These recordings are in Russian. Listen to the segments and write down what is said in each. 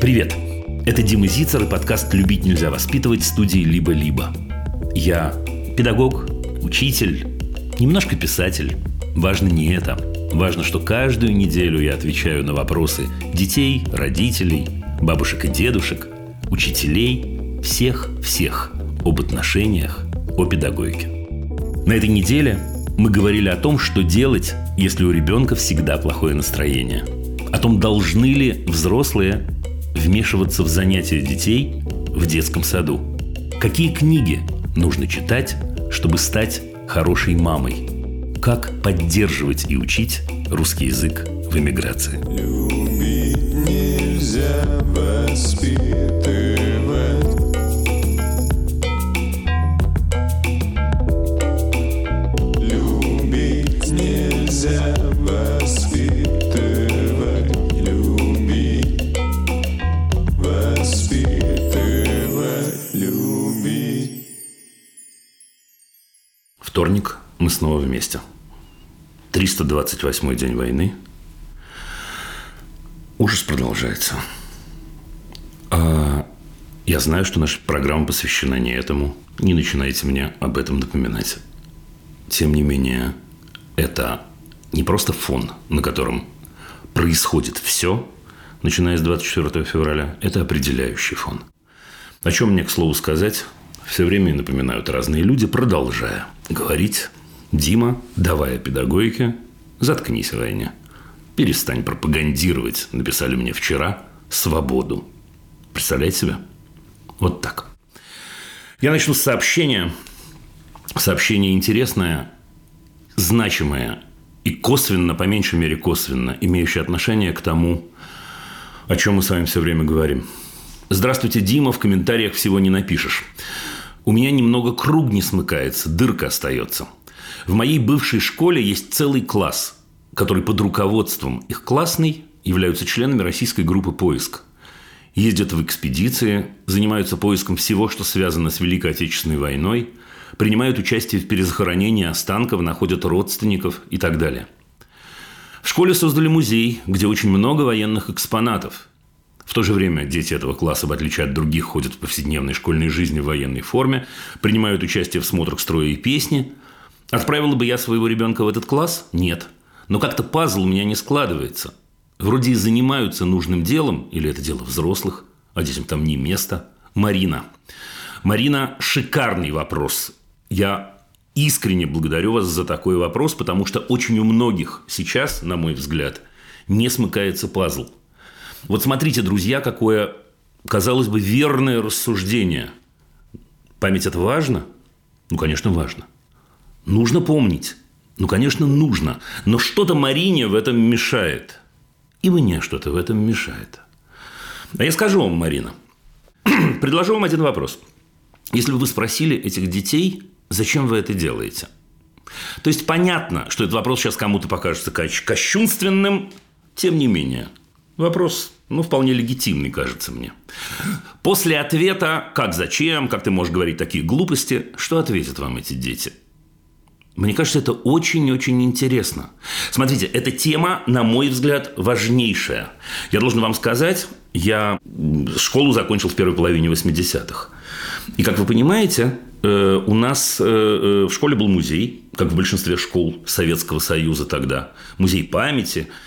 Привет! Это Дима Зицер и подкаст «Любить нельзя воспитывать» студии «Либо-либо». Я педагог, учитель, немножко писатель. Важно не это. Важно, что каждую неделю я отвечаю на вопросы детей, родителей, бабушек и дедушек, учителей, всех-всех об отношениях, о педагогике. На этой неделе мы говорили о том, что делать, если у ребенка всегда плохое настроение. О том, должны ли взрослые вмешиваться в занятия детей в детском саду? Какие книги нужно читать, чтобы стать хорошей мамой? Как поддерживать и учить русский язык в эмиграции? Любить нельзя воспитывать. Снова вместе. 328 день войны. Ужас продолжается. А я знаю, что наша программа посвящена не этому. Не начинайте мне об этом напоминать. Тем не менее, это не просто фон, на котором происходит все, начиная с 24 февраля. Это определяющий фон. О чем мне, к слову сказать, все время напоминают разные люди, продолжая говорить «Дима, давай о педагогике, заткнись, Ваня. Перестань пропагандировать», написали мне вчера, «свободу». Представляете себе? Вот так. Я начну с сообщения. Сообщение интересное, значимое и косвенно, по меньшей мере косвенно, имеющее отношение к тому, о чем мы с вами все время говорим. Здравствуйте, Дима, в комментариях всего не напишешь у меня немного круг не смыкается, дырка остается. В моей бывшей школе есть целый класс, который под руководством их классной являются членами российской группы «Поиск». Ездят в экспедиции, занимаются поиском всего, что связано с Великой Отечественной войной, принимают участие в перезахоронении останков, находят родственников и так далее. В школе создали музей, где очень много военных экспонатов – в то же время дети этого класса, в отличие от других, ходят в повседневной школьной жизни в военной форме, принимают участие в смотрах строя и песни. Отправила бы я своего ребенка в этот класс? Нет. Но как-то пазл у меня не складывается. Вроде и занимаются нужным делом, или это дело взрослых, а детям там не место. Марина. Марина, шикарный вопрос. Я искренне благодарю вас за такой вопрос, потому что очень у многих сейчас, на мой взгляд, не смыкается пазл – вот смотрите, друзья, какое, казалось бы, верное рассуждение. Память – это важно? Ну, конечно, важно. Нужно помнить. Ну, конечно, нужно. Но что-то Марине в этом мешает. И мне что-то в этом мешает. А я скажу вам, Марина, предложу вам один вопрос. Если бы вы спросили этих детей, зачем вы это делаете? То есть понятно, что этот вопрос сейчас кому-то покажется кощунственным, тем не менее – Вопрос, ну, вполне легитимный, кажется мне. После ответа «как, зачем?», «как ты можешь говорить такие глупости?», что ответят вам эти дети? Мне кажется, это очень-очень интересно. Смотрите, эта тема, на мой взгляд, важнейшая. Я должен вам сказать, я школу закончил в первой половине 80-х. И, как вы понимаете, э, у нас э, э, в школе был музей, как в большинстве школ Советского Союза тогда. Музей памяти –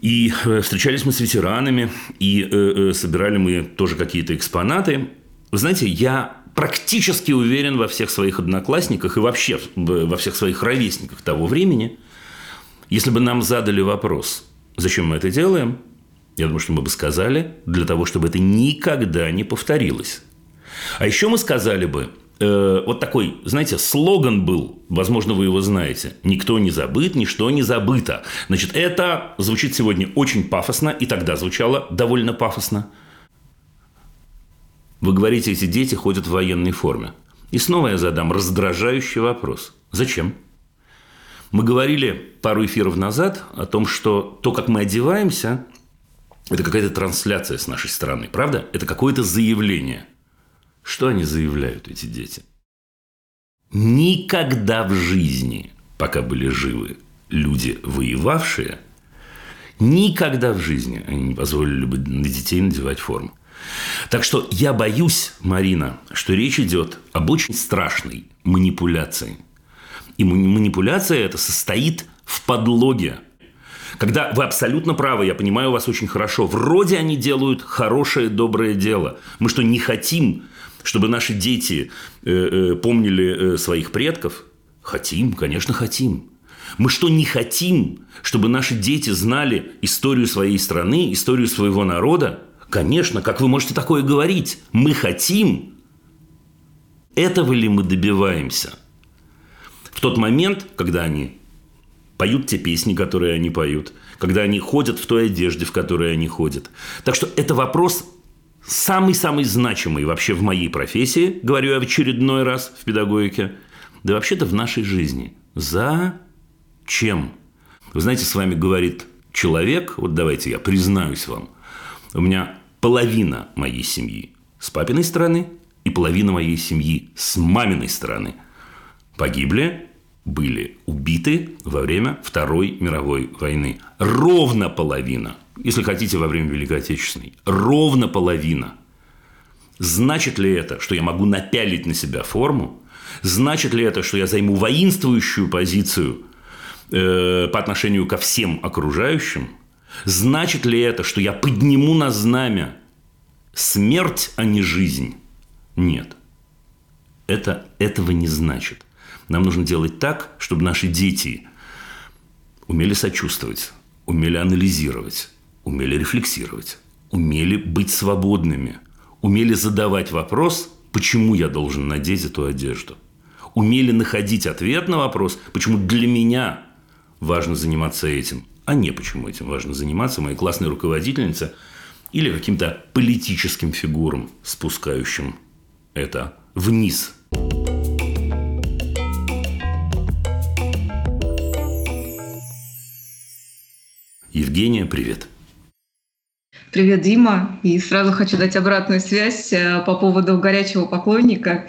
и встречались мы с ветеранами, и собирали мы тоже какие-то экспонаты. Вы знаете, я практически уверен во всех своих одноклассниках и вообще во всех своих ровесниках того времени, если бы нам задали вопрос, зачем мы это делаем, я думаю, что мы бы сказали, для того, чтобы это никогда не повторилось. А еще мы сказали бы, э, вот такой, знаете, слоган был, возможно, вы его знаете. «Никто не забыт, ничто не забыто». Значит, это звучит сегодня очень пафосно, и тогда звучало довольно пафосно. Вы говорите, эти дети ходят в военной форме. И снова я задам раздражающий вопрос. Зачем? Мы говорили пару эфиров назад о том, что то, как мы одеваемся, это какая-то трансляция с нашей стороны, правда? Это какое-то заявление – что они заявляют, эти дети? Никогда в жизни, пока были живы люди, воевавшие, Никогда в жизни они не позволили бы на детей надевать форму. Так что я боюсь, Марина, что речь идет об очень страшной манипуляции. И манипуляция эта состоит в подлоге. Когда вы абсолютно правы, я понимаю вас очень хорошо. Вроде они делают хорошее, доброе дело. Мы что, не хотим, чтобы наши дети э, э, помнили э, своих предков? Хотим, конечно, хотим. Мы что, не хотим, чтобы наши дети знали историю своей страны, историю своего народа? Конечно, как вы можете такое говорить? Мы хотим. Этого ли мы добиваемся? В тот момент, когда они поют те песни, которые они поют, когда они ходят в той одежде, в которой они ходят. Так что это вопрос самый-самый значимый вообще в моей профессии, говорю я в очередной раз в педагогике, да вообще-то в нашей жизни. Зачем? Вы знаете, с вами говорит человек, вот давайте я признаюсь вам, у меня половина моей семьи с папиной стороны и половина моей семьи с маминой стороны погибли, были убиты во время Второй мировой войны. Ровно половина, если хотите, во время Великой Отечественной. Ровно половина. Значит ли это, что я могу напялить на себя форму? Значит ли это, что я займу воинствующую позицию э, по отношению ко всем окружающим? Значит ли это, что я подниму на знамя смерть, а не жизнь? Нет. Это этого не значит. Нам нужно делать так, чтобы наши дети умели сочувствовать, умели анализировать, умели рефлексировать, умели быть свободными, умели задавать вопрос, почему я должен надеть эту одежду, умели находить ответ на вопрос, почему для меня важно заниматься этим, а не почему этим важно заниматься моей классной руководительнице или каким-то политическим фигурам, спускающим это вниз. Евгения, привет. Привет, Дима. И сразу хочу дать обратную связь э, по поводу горячего поклонника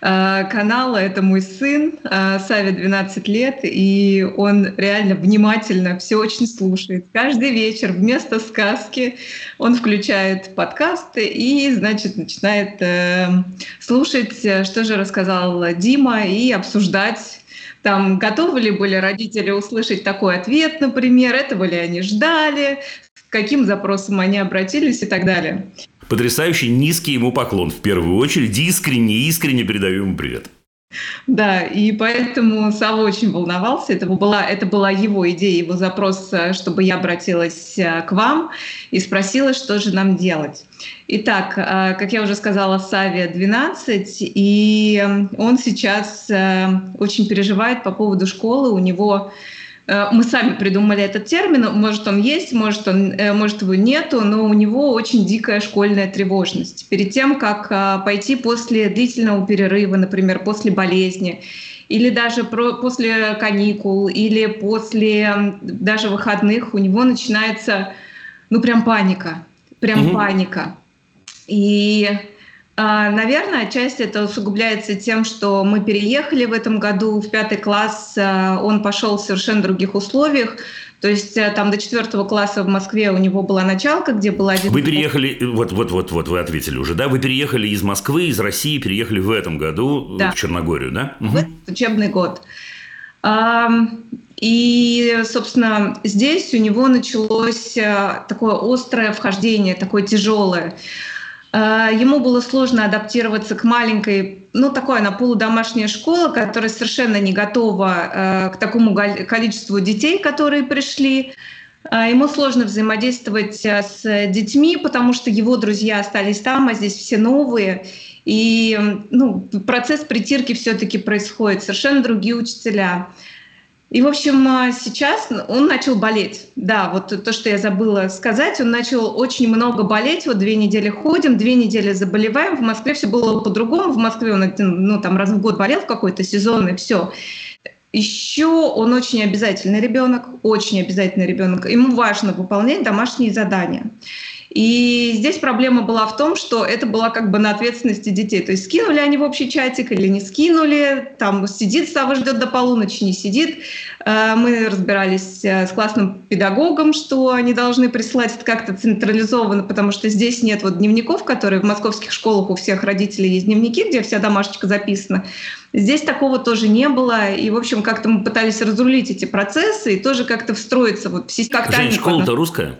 э, канала. Это мой сын, э, Саве 12 лет, и он реально внимательно все очень слушает. Каждый вечер вместо сказки он включает подкасты и, значит, начинает слушать, что же рассказал Дима, и обсуждать там готовы ли были родители услышать такой ответ, например, этого ли они ждали, каким запросам они обратились и так далее. Потрясающий низкий ему поклон в первую очередь. Искренне, искренне передаю ему привет. Да, и поэтому Сава очень волновался. Это была, это была его идея, его запрос, э, чтобы я обратилась э, к вам и спросила, что же нам делать. Итак, э, как я уже сказала, Саве 12, и он сейчас очень переживает по поводу школы. У него мы сами придумали этот термин, может он есть, может, он, э, может его нету, но у него очень дикая школьная тревожность. Перед тем, как э, пойти после длительного перерыва, например, после болезни, или даже про, после каникул, или после даже выходных, у него начинается, ну, прям паника, прям угу. паника. И наверное, отчасти это усугубляется тем, что мы переехали в этом году в пятый класс, а, он пошел в совершенно других условиях. То есть э, там до четвертого класса в Москве у него была началка, где была. Вы переехали, вот, вот, вот, вот, вы ответили уже, да? Вы переехали из Москвы, из России, переехали в этом году да. в Черногорию, да? В угу. учебный год. И, собственно, здесь у него началось э, такое острое вхождение, такое тяжелое. Э, ему было сложно адаптироваться к маленькой, ну такой она полудомашняя школа, которая совершенно не готова э, к такому количеству детей, которые пришли. Э, ему сложно взаимодействовать с детьми, потому что его друзья остались там, а здесь все новые. И ну, процесс притирки все-таки происходит, совершенно другие учителя. И, в общем, а, сейчас он начал болеть. Да, вот то, что я забыла сказать, он начал очень много болеть. Вот две недели ходим, две недели заболеваем. В Москве все было по-другому. В Москве он ну, там раз в год болел в какой-то сезон, и все. Еще он очень обязательный ребенок, очень обязательный ребенок. Ему важно выполнять домашние задания. И здесь проблема была в том, что это была как бы на ответственности детей. То есть скинули они в общий чатик или не скинули, там сидит Сава ждет до полуночи, не сидит. Э, мы разбирались э, с классным педагогом, что они должны присылать это как-то централизованно, потому что здесь нет вот дневников, которые в московских школах у всех родителей есть дневники, где вся домашечка записана. Здесь такого тоже не было. И, в общем, как-то мы пытались разрулить эти процессы и тоже как-то встроиться вот в систему. Школа-то русская?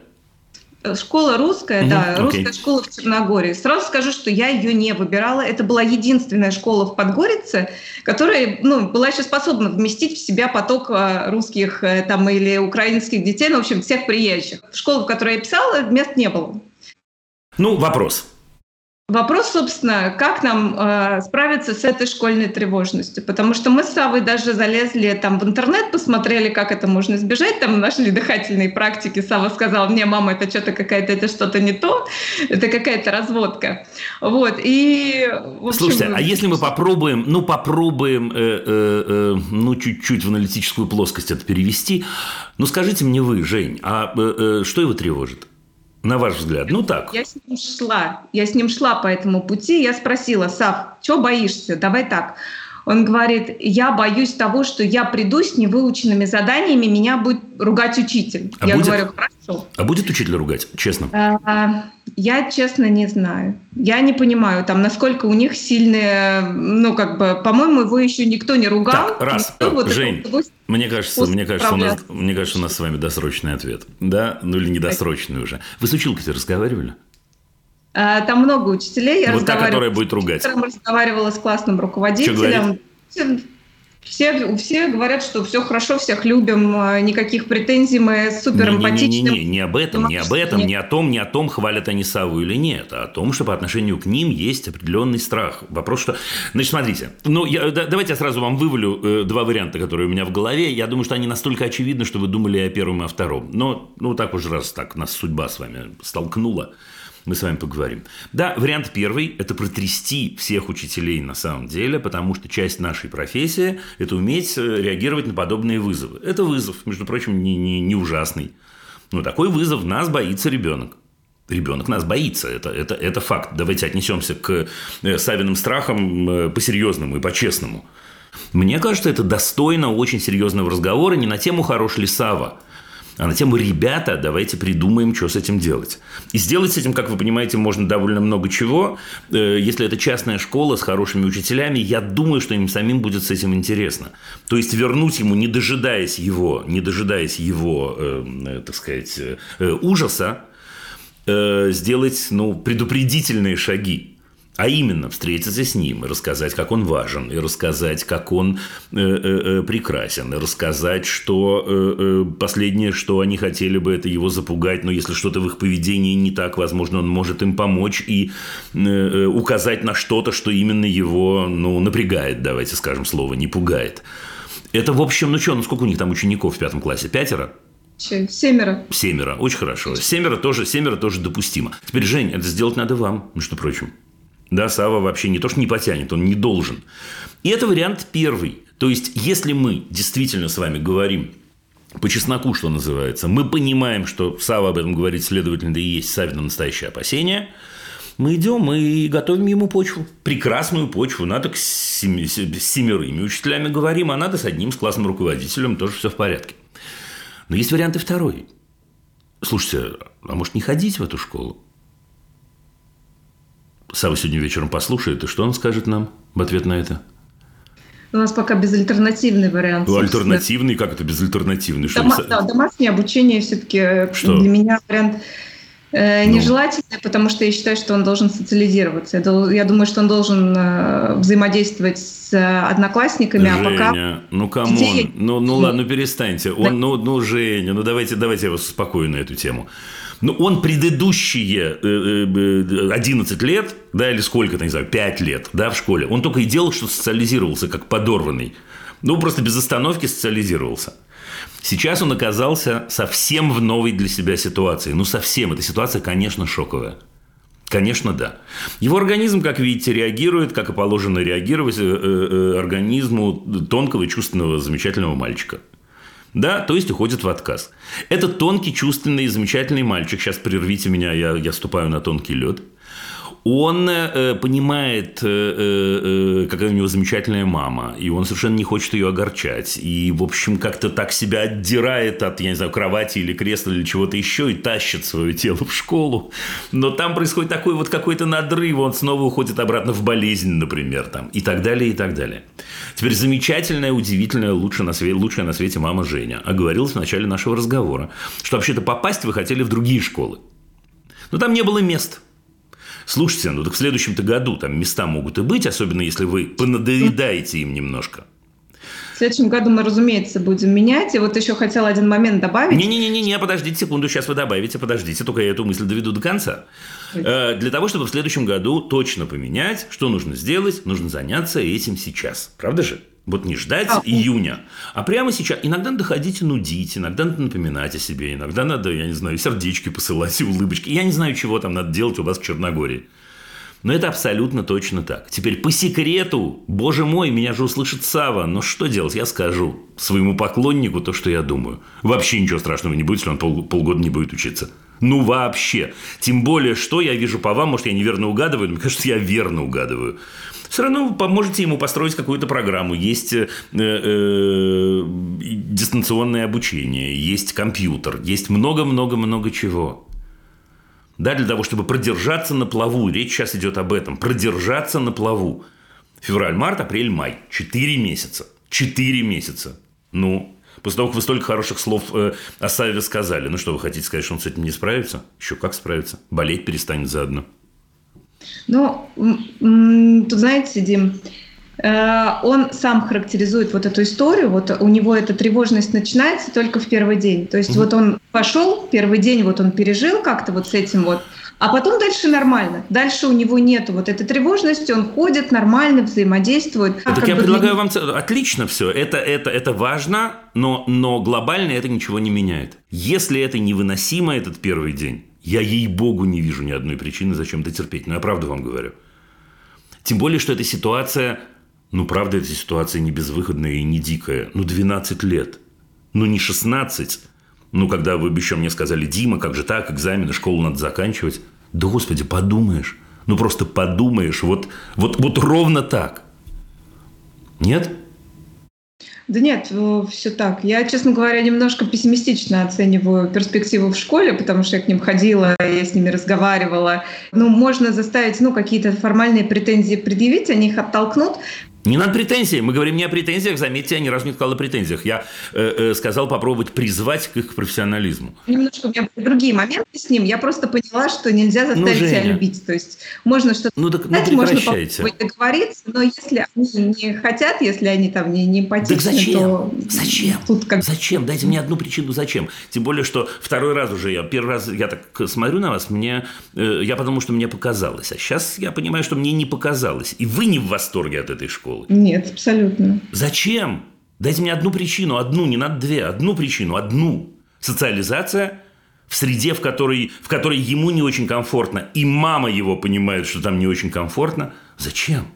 Школа русская, угу, да, окей. русская школа в Черногории. Сразу скажу, что я ее не выбирала. Это была единственная школа в Подгорице, которая ну, была еще способна вместить в себя поток э, русских э, там, или украинских детей, ну, в общем, всех приезжих. Школа, в которой я писала, мест не было. Ну, вопрос. Вопрос, собственно, как нам э, справиться с этой школьной тревожностью? Потому что мы с Савой даже залезли там в интернет, посмотрели, как это можно избежать, там нашли дыхательные практики. Сава сказал, мне, мама, это что-то какая-то, это что-то не то, это какая-то разводка. Вот, и... Общем, Слушайте, а если мы попробуем, ну, попробуем, э, э, э, ну, чуть-чуть в аналитическую плоскость это перевести, ну, скажите мне вы, Жень, а э, э, что его тревожит? На ваш взгляд, ну так. Я с ним шла, я с ним шла по этому пути. Я спросила, Сав, что боишься? Давай так. Он говорит, я боюсь того, что я приду с невыученными заданиями, меня будет ругать учитель. А я будет? говорю, хорошо. А будет учитель ругать, честно? А, я, честно, не знаю. Я не понимаю, там, насколько у них сильные, ну, как бы, по-моему, его еще никто не ругал. Так, раз, никто, вот Жень, мне кажется, мне кажется, у нас, мне кажется, у нас с вами досрочный ответ. Да? Ну, или недосрочный уже. Вы с училкой разговаривали? А, там много учителей. Я вот та, которая будет ругать. Я разговаривала с классным руководителем. Все, все говорят, что все хорошо, всех любим, а, никаких претензий, мы супер эмпатичны. Не, не, не, не, не об этом, не об этом, не о том, не о том, хвалят они Саву или нет, а о том, что по отношению к ним есть определенный страх. Вопрос, что... Значит, смотрите, ну, я, да, давайте я сразу вам вывалю э, два варианта, которые у меня в голове. Я думаю, что они настолько очевидны, что вы думали о первом и о втором. Но, ну, так уж раз так нас судьба с вами столкнула мы с вами поговорим. Да, вариант первый – это протрясти всех учителей на самом деле, потому что часть нашей профессии – это уметь э, реагировать на подобные вызовы. Это вызов, между прочим, не, не, не ужасный. Но такой вызов нас боится ребенок. Ребенок нас боится, это, это, это факт. Давайте отнесемся к э, Савиным страхам э, по-серьезному и по-честному. Мне кажется, это достойно очень серьезного разговора не на тему «Хорош ли Сава?», а на тему «Ребята, давайте придумаем, что с этим делать». И сделать с этим, как вы понимаете, можно довольно много чего. Э, если это частная школа с хорошими учителями, я думаю, что им самим будет с этим интересно. То есть вернуть ему, не дожидаясь его, не дожидаясь его, э, э так сказать, ужаса, сделать ну, предупредительные шаги а именно встретиться с ним, и рассказать, как он важен, и рассказать, как он э, э, э прекрасен, и рассказать, что э, э, последнее, что они хотели бы, это его запугать, но если что-то в их поведении не так, возможно, он может им помочь и э, указать на что-то, что именно его ну, напрягает, давайте скажем слово, не пугает. Это, в общем, ну что, ну сколько у них там учеников в пятом классе? Пятеро? Семеро. Семеро, очень хорошо. Семеро тоже, семеро тоже допустимо. Теперь, Жень, это сделать надо вам, между прочим. Да, Сава вообще не то, что не потянет, он не должен. И это вариант первый. То есть, если мы действительно с вами говорим по чесноку, что называется, мы понимаем, что Сава об этом говорит, следовательно, да и есть Савина настоящее опасение, мы идем и готовим ему почву. Прекрасную почву. Надо с, семерыми учителями говорим, а надо с одним, с классным руководителем, тоже все в порядке. Но есть вариант и второй. Слушайте, а может не ходить в эту школу? Сава сегодня вечером послушает, и что он скажет нам в ответ на это? У нас пока безальтернативный вариант. Ну, альтернативный? Как это безальтернативный? Дома, что да, домашнее обучение все-таки для меня вариант э, ну. нежелательный, потому что я считаю, что он должен социализироваться. Я думаю, что он должен э, взаимодействовать с одноклассниками, Женя, а пока... ну come on, детей... ну, ну ладно, ну перестаньте. Он, ну, ну, Женя, ну давайте, давайте я вас успокою на эту тему. Но ну, он предыдущие 11 э, э, лет, да, или сколько-то, не знаю, 5 лет, да, в школе, он только и делал, что социализировался, как подорванный. Ну, просто без остановки социализировался. Сейчас он оказался совсем в новой для себя ситуации. Ну, совсем. Эта ситуация, конечно, шоковая. Конечно, да. Его организм, как видите, реагирует, как и положено реагировать э, организму тонкого чувственного замечательного мальчика – да, то есть уходит в отказ. Это тонкий, чувственный, замечательный мальчик. Сейчас прервите меня, я, я ступаю на тонкий лед. Он э, понимает, э, э, какая у него замечательная мама, и он совершенно не хочет ее огорчать. И, в общем, как-то так себя отдирает от, я не знаю, кровати или кресла или чего-то еще и тащит свое тело в школу. Но там происходит такой вот какой-то надрыв, он снова уходит обратно в болезнь, например, там, и так далее, и так далее. Теперь замечательная, удивительная, лучшая на свете, лучшая на свете мама Женя оговорилась в начале нашего разговора, что вообще-то попасть вы хотели в другие школы. Но там не было мест – Слушайте, ну так в следующем-то году там места могут и быть, особенно если вы понадоедаете им немножко. В следующем году мы, разумеется, будем менять. И вот еще хотел один момент добавить. Не-не-не, подождите секунду, сейчас вы добавите, подождите, только я эту мысль доведу до конца. Э, для того, чтобы в следующем году точно поменять, что нужно сделать, нужно заняться этим сейчас. Правда же? Вот не ждать а, июня, а прямо сейчас. Иногда надо ходить и нудить, иногда надо напоминать о себе, иногда надо, я не знаю, сердечки посылать и улыбочки. Я не знаю, чего там надо делать у вас в Черногории. Но это абсолютно точно так. Теперь по секрету, боже мой, меня же услышит Сава. Но что делать? Я скажу своему поклоннику то, что я думаю. Вообще ничего страшного не будет, если он пол, полгода не будет учиться. Ну вообще. Тем более, что я вижу по вам, может, я неверно угадываю, но мне кажется, я верно угадываю все равно поможете ему построить какую-то программу. Есть э, э, дистанционное обучение, есть компьютер, есть много-много-много чего. Да, для того, чтобы продержаться на плаву. Речь сейчас идет об этом. Продержаться на плаву. Февраль, март, апрель, май. Четыре месяца. Четыре месяца. Ну, после того, как вы столько хороших слов э, о Саве сказали, ну что вы хотите сказать, что он с этим не справится? Еще как справится? Болеть перестанет заодно. Ну, тут знаете, Дим, э, он сам характеризует вот эту историю, вот у него эта тревожность начинается только в первый день. То есть mm вот он пошел, первый день вот он пережил как-то вот с этим вот, а потом дальше нормально. Дальше у него нет вот этой тревожности, он ходит нормально, взаимодействует. Так я предлагаю вам... Отлично все. Это, это, это важно, но, но глобально это ничего не меняет. Если это невыносимо, этот первый день, я, ей-богу, не вижу ни одной причины, зачем это терпеть. Но я правду вам говорю. Тем более, что эта ситуация, ну, правда, эта ситуация не безвыходная и не дикая. Ну, 12 лет. Ну, не 16. Ну, когда вы еще мне сказали, Дима, как же так, экзамены, школу надо заканчивать. Да, господи, подумаешь. Ну, просто подумаешь. Вот, вот, вот ровно так. Нет? Да нет, э, все так. Я, честно говоря, немножко пессимистично оцениваю перспективу в школе, потому что я к ним ходила, я с ними разговаривала. Ну, можно заставить, ну, какие-то формальные претензии предъявить, они их оттолкнут, не надо претензий. Мы говорим не о претензиях. Заметьте, я ни разу не сказал о претензиях. Я э, э, сказал попробовать призвать к их профессионализму. Немножко у меня были другие моменты с ним. Я просто поняла, что нельзя ну, заставить ну, себя любить. То есть можно что-то ну, так, сказать, ну, можно договориться, но если они не хотят, если они там не, не эмпатичны, так зачем? то... Зачем? Тут как... Зачем? Дайте мне одну причину, зачем. Тем более, что второй раз уже я, первый раз я так смотрю на вас, мне, э, я потому что мне показалось. А сейчас я понимаю, что мне не показалось. И вы не в восторге от этой школы школы? Нет, абсолютно. Зачем? Дайте мне одну причину, одну, не надо две, одну причину, одну. Социализация в среде, в которой, в которой ему не очень комфортно, и мама его понимает, что там не очень комфортно. Зачем?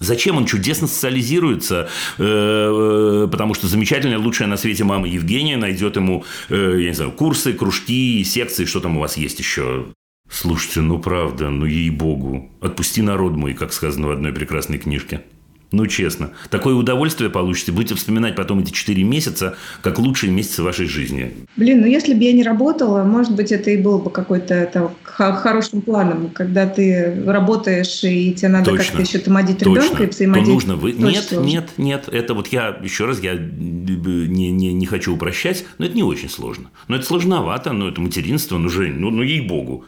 Зачем он чудесно социализируется? Э, э, потому что замечательная, лучшая на свете мама Евгения найдет ему, э, я не знаю, курсы, кружки, секции, что там у вас есть еще. Слушайте, ну правда, ну ей-богу. Отпусти народ мой, как сказано в одной прекрасной книжке. Ну, честно. Такое удовольствие получите. Будете вспоминать потом эти четыре месяца, как лучшие месяцы вашей жизни. Блин, ну если бы я не работала, может быть, это и было бы какой-то хорошим планом, когда ты работаешь, и тебе надо как-то еще томодить ребенка и взаимодействовать. нужно вы... Нет, сложно. нет, нет. Это вот я, еще раз, я не, не, не хочу упрощать, но это не очень сложно. Но это сложновато, но это материнство, ну, Жень, ну, ну ей-богу.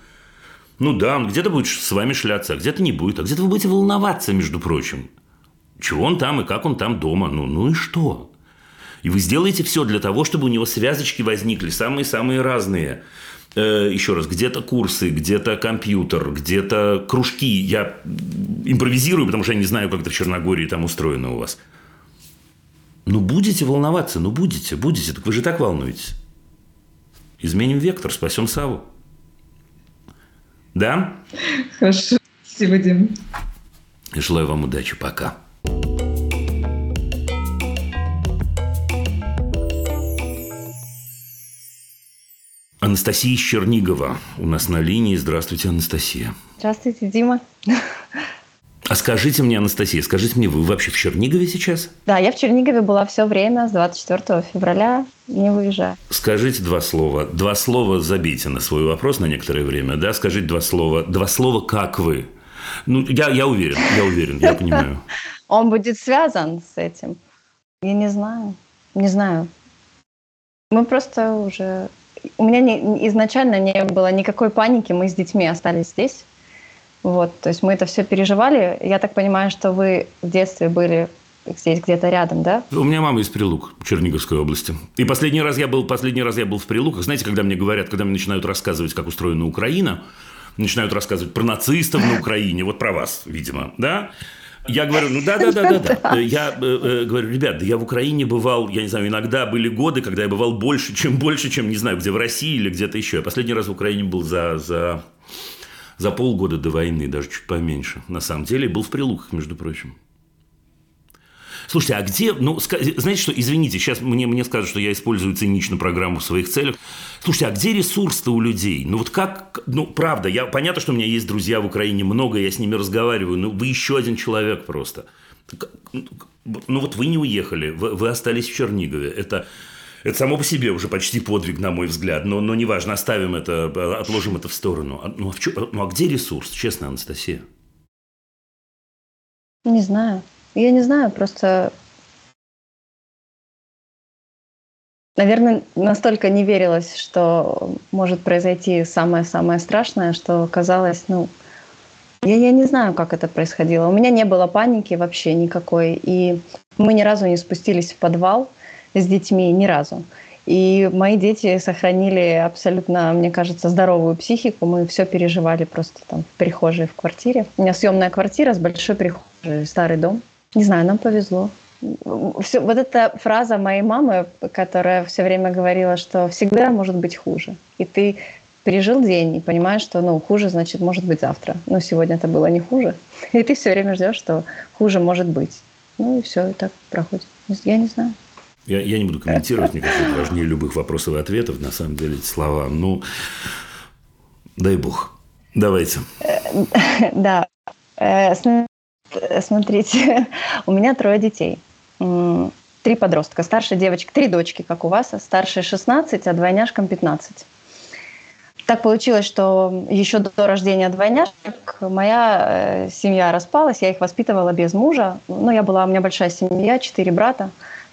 Ну да, он где-то будет с вами шляться, а где-то не будет. А где-то вы будете волноваться, между прочим. Чего он там и как он там дома. Ну, ну и что? И вы сделаете все для того, чтобы у него связочки возникли, самые-самые разные. Э, еще раз, где-то курсы, где-то компьютер, где-то кружки. Я импровизирую, потому что я не знаю, как это в Черногории там устроено у вас. Ну, будете волноваться, ну, будете, будете. Так вы же так волнуетесь. Изменим вектор, спасем Саву. Да? Хорошо. Спасибо, Дим. И желаю вам удачи. Пока. Анастасия Чернигова у нас на линии. Здравствуйте, Анастасия. Здравствуйте, Дима. А скажите мне, Анастасия, скажите мне, вы вообще в Чернигове сейчас? Да, я в Чернигове была все время, с 24 февраля не выезжаю. Скажите два слова. Два слова забейте на свой вопрос на некоторое время, да? Скажите два слова. Два слова «как вы». Ну, я, я уверен, я уверен, я понимаю. Он будет связан с этим? Я не знаю. Не знаю. Мы просто уже... У меня не, изначально не было никакой паники, мы с детьми остались здесь. Вот, то есть мы это все переживали. Я так понимаю, что вы в детстве были здесь где-то рядом, да? У меня мама из Прилук, Черниговской области. И последний раз я был, последний раз я был в Прилуках. Знаете, когда мне говорят, когда мне начинают рассказывать, как устроена Украина, начинают рассказывать про нацистов на Украине, вот про вас, видимо, да? Я говорю, ну да, да, да, да, да. Я э, э, говорю, ребят, да я в Украине бывал, я не знаю, иногда были годы, когда я бывал больше, чем больше, чем не знаю, где в России или где-то еще. Я последний раз в Украине был за за за полгода до войны, даже чуть поменьше, на самом деле, был в Прилуках, между прочим. Слушайте, а где, ну, знаете что, извините, сейчас мне, мне скажут, что я использую цинично программу в своих целях. Слушайте, а где ресурс-то у людей? Ну, вот как, ну, правда, я, понятно, что у меня есть друзья в Украине, много, я с ними разговариваю, но вы еще один человек просто. Ну, вот вы не уехали, вы, вы остались в Чернигове. Это, это само по себе уже почти подвиг, на мой взгляд. Но, но неважно, оставим это, отложим это в сторону. А, ну, а, в чё, ну, а где ресурс, честно, Анастасия? Не знаю. Я не знаю, просто... Наверное, настолько не верилось, что может произойти самое-самое страшное, что казалось, ну, я, я не знаю, как это происходило. У меня не было паники вообще никакой. И мы ни разу не спустились в подвал с детьми ни разу. И мои дети сохранили абсолютно, мне кажется, здоровую психику. Мы все переживали просто там в прихожей, в квартире. У меня съемная квартира с большой прихожей, старый дом. Не знаю, нам повезло. Все, вот эта фраза моей мамы, которая все время говорила, что всегда может быть хуже. И ты пережил день и понимаешь, что ну, хуже, значит, может быть завтра. Но сегодня это было не хуже. И ты все время ждешь, что хуже может быть. Ну и все, и так проходит. Я не знаю. Я, я не буду комментировать, мне кажется, важнее любых вопросов и ответов, на самом деле, эти слова. Ну, дай бог. Давайте. Да. Э, смотрите, у меня трое детей. Три подростка. Старшая девочка, три дочки, как у вас. Старшая 16, а двойняшкам 15. Так получилось, что еще до рождения двойняшек моя э, семья распалась, я их воспитывала без мужа. Ну, я была, у меня большая семья, четыре брата.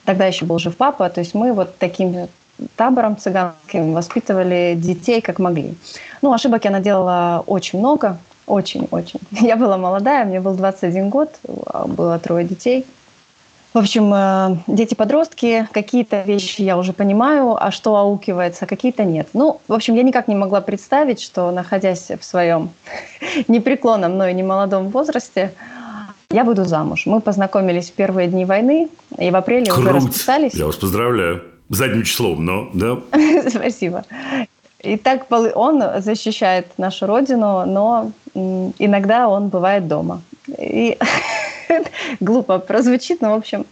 Тогда еще был жив папа, то есть мы вот таким табором цыганским воспитывали детей как могли. Ну, ошибок я наделала очень много, очень-очень. Я была молодая, мне был 21 год, было трое детей. В общем, э, дети-подростки, какие-то вещи я уже понимаю, а что аукивается, какие-то нет. Ну, в общем, я никак не могла представить, что, находясь в своем непреклонном, но и немолодом возрасте, я буду замуж. Мы познакомились в первые дни войны, и в апреле Круть. уже расписались. Я вас поздравляю. Задним числом, но, да. Спасибо. И так он защищает нашу родину, но иногда он бывает дома. И глупо прозвучит, но, в общем,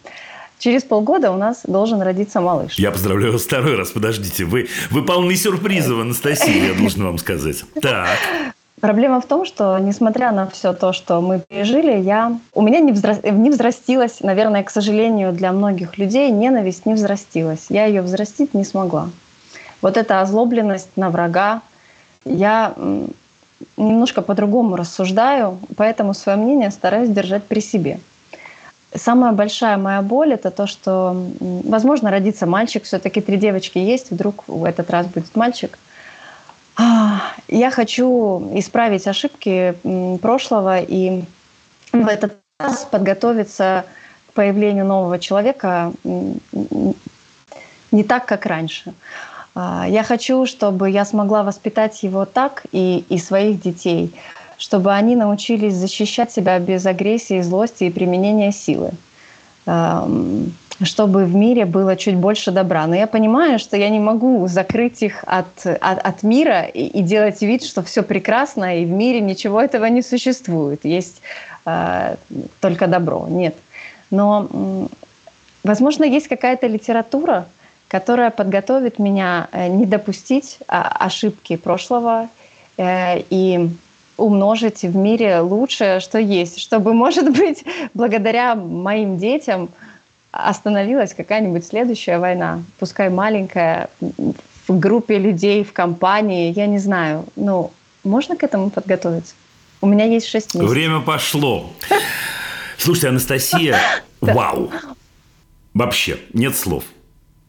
через полгода у нас должен родиться малыш. Я поздравляю вас второй раз. Подождите, вы, вы полны сюрпризов, Анастасия, я должен вам сказать. Так. Проблема в том, что несмотря на все то, что мы пережили, я... у меня не, взра... не взрастилась, наверное, к сожалению, для многих людей ненависть не взрастилась. Я ее взрастить не смогла. Вот эта озлобленность на врага, я немножко по-другому рассуждаю, поэтому свое мнение стараюсь держать при себе. Самая большая моя боль это то, что, возможно, родится мальчик, все-таки три девочки есть, вдруг в этот раз будет мальчик. А, я хочу исправить ошибки прошлого и в этот раз подготовиться к появлению нового человека не так, как раньше. А, я хочу, чтобы я смогла воспитать его так и, и своих детей, чтобы они научились защищать себя без агрессии, злости и применения силы чтобы в мире было чуть больше добра. Но я понимаю, что я не могу закрыть их от, от, от мира и, и делать вид, что все прекрасно, и в мире ничего этого не существует. Есть э, только добро. Нет. Но, возможно, есть какая-то литература, которая подготовит меня э, не допустить ошибки прошлого э, и умножить в мире лучшее, что есть, чтобы, может быть, благодаря моим детям остановилась какая-нибудь следующая война, пускай маленькая, в группе людей, в компании, я не знаю. Ну, можно к этому подготовиться? У меня есть шесть месяцев. Время пошло. Слушайте, Анастасия, вау. Вообще, нет слов.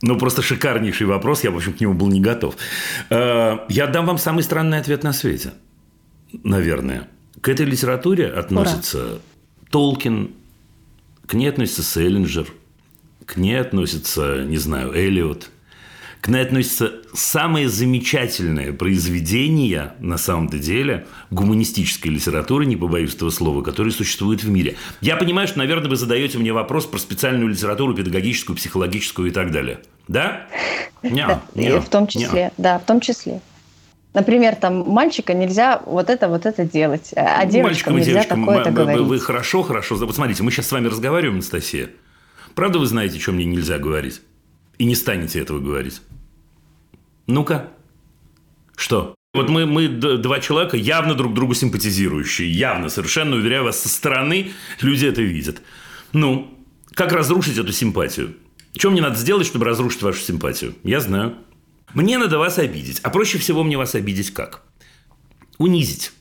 Ну, просто шикарнейший вопрос. Я, в общем, к нему был не готов. Э, я дам вам самый странный ответ на свете. Наверное. К этой литературе относится. Толкин, к ней относится Селлинджер, к ней относится, не знаю, Эллиот – к ней относятся самые замечательные произведения, на самом-то деле, гуманистической литературы, не побоюсь этого слова, которые существуют в мире. Я понимаю, что, наверное, вы задаете мне вопрос про специальную литературу, педагогическую, психологическую и так далее. Да? Не, да, не, в том числе, не. да, в том числе. Например, там мальчика нельзя вот это, вот это делать, а девочкам Мальчикам нельзя девочкам, такое-то говорить. Вы хорошо, хорошо. Вот смотрите, мы сейчас с вами разговариваем, Анастасия. Правда вы знаете, что мне нельзя говорить? И не станете этого говорить? Ну-ка. Что? Вот мы, мы два человека явно друг другу симпатизирующие. Явно, совершенно уверяю вас, со стороны люди это видят. Ну, как разрушить эту симпатию? Что мне надо сделать, чтобы разрушить вашу симпатию? Я знаю. Мне надо вас обидеть. А проще всего мне вас обидеть как? Унизить.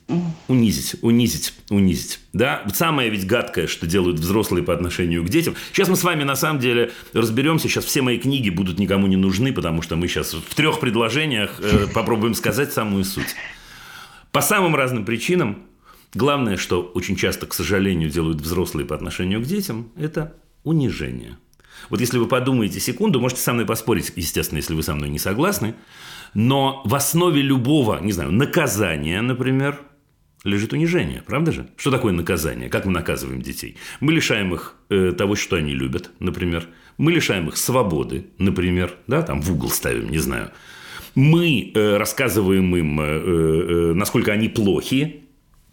Унизить, унизить, унизить. Да? Самое ведь гадкое, что делают взрослые по отношению к детям. Сейчас мы с вами на самом деле разберемся. Сейчас все мои книги будут никому не нужны, потому что мы сейчас в трех предложениях э, попробуем сказать самую суть. По самым разным причинам. Главное, что очень часто, к сожалению, делают взрослые по отношению к детям, это унижение. Вот если вы подумаете секунду, можете со мной поспорить, естественно, если вы со мной не согласны, но в основе любого, не знаю, наказания, например, лежит унижение, правда же? Что такое наказание? Как мы наказываем детей? Мы лишаем их э, того, что они любят, например. Мы лишаем их свободы, например, да, там в угол ставим, не знаю. Мы э, рассказываем им, э, э, э насколько они плохи,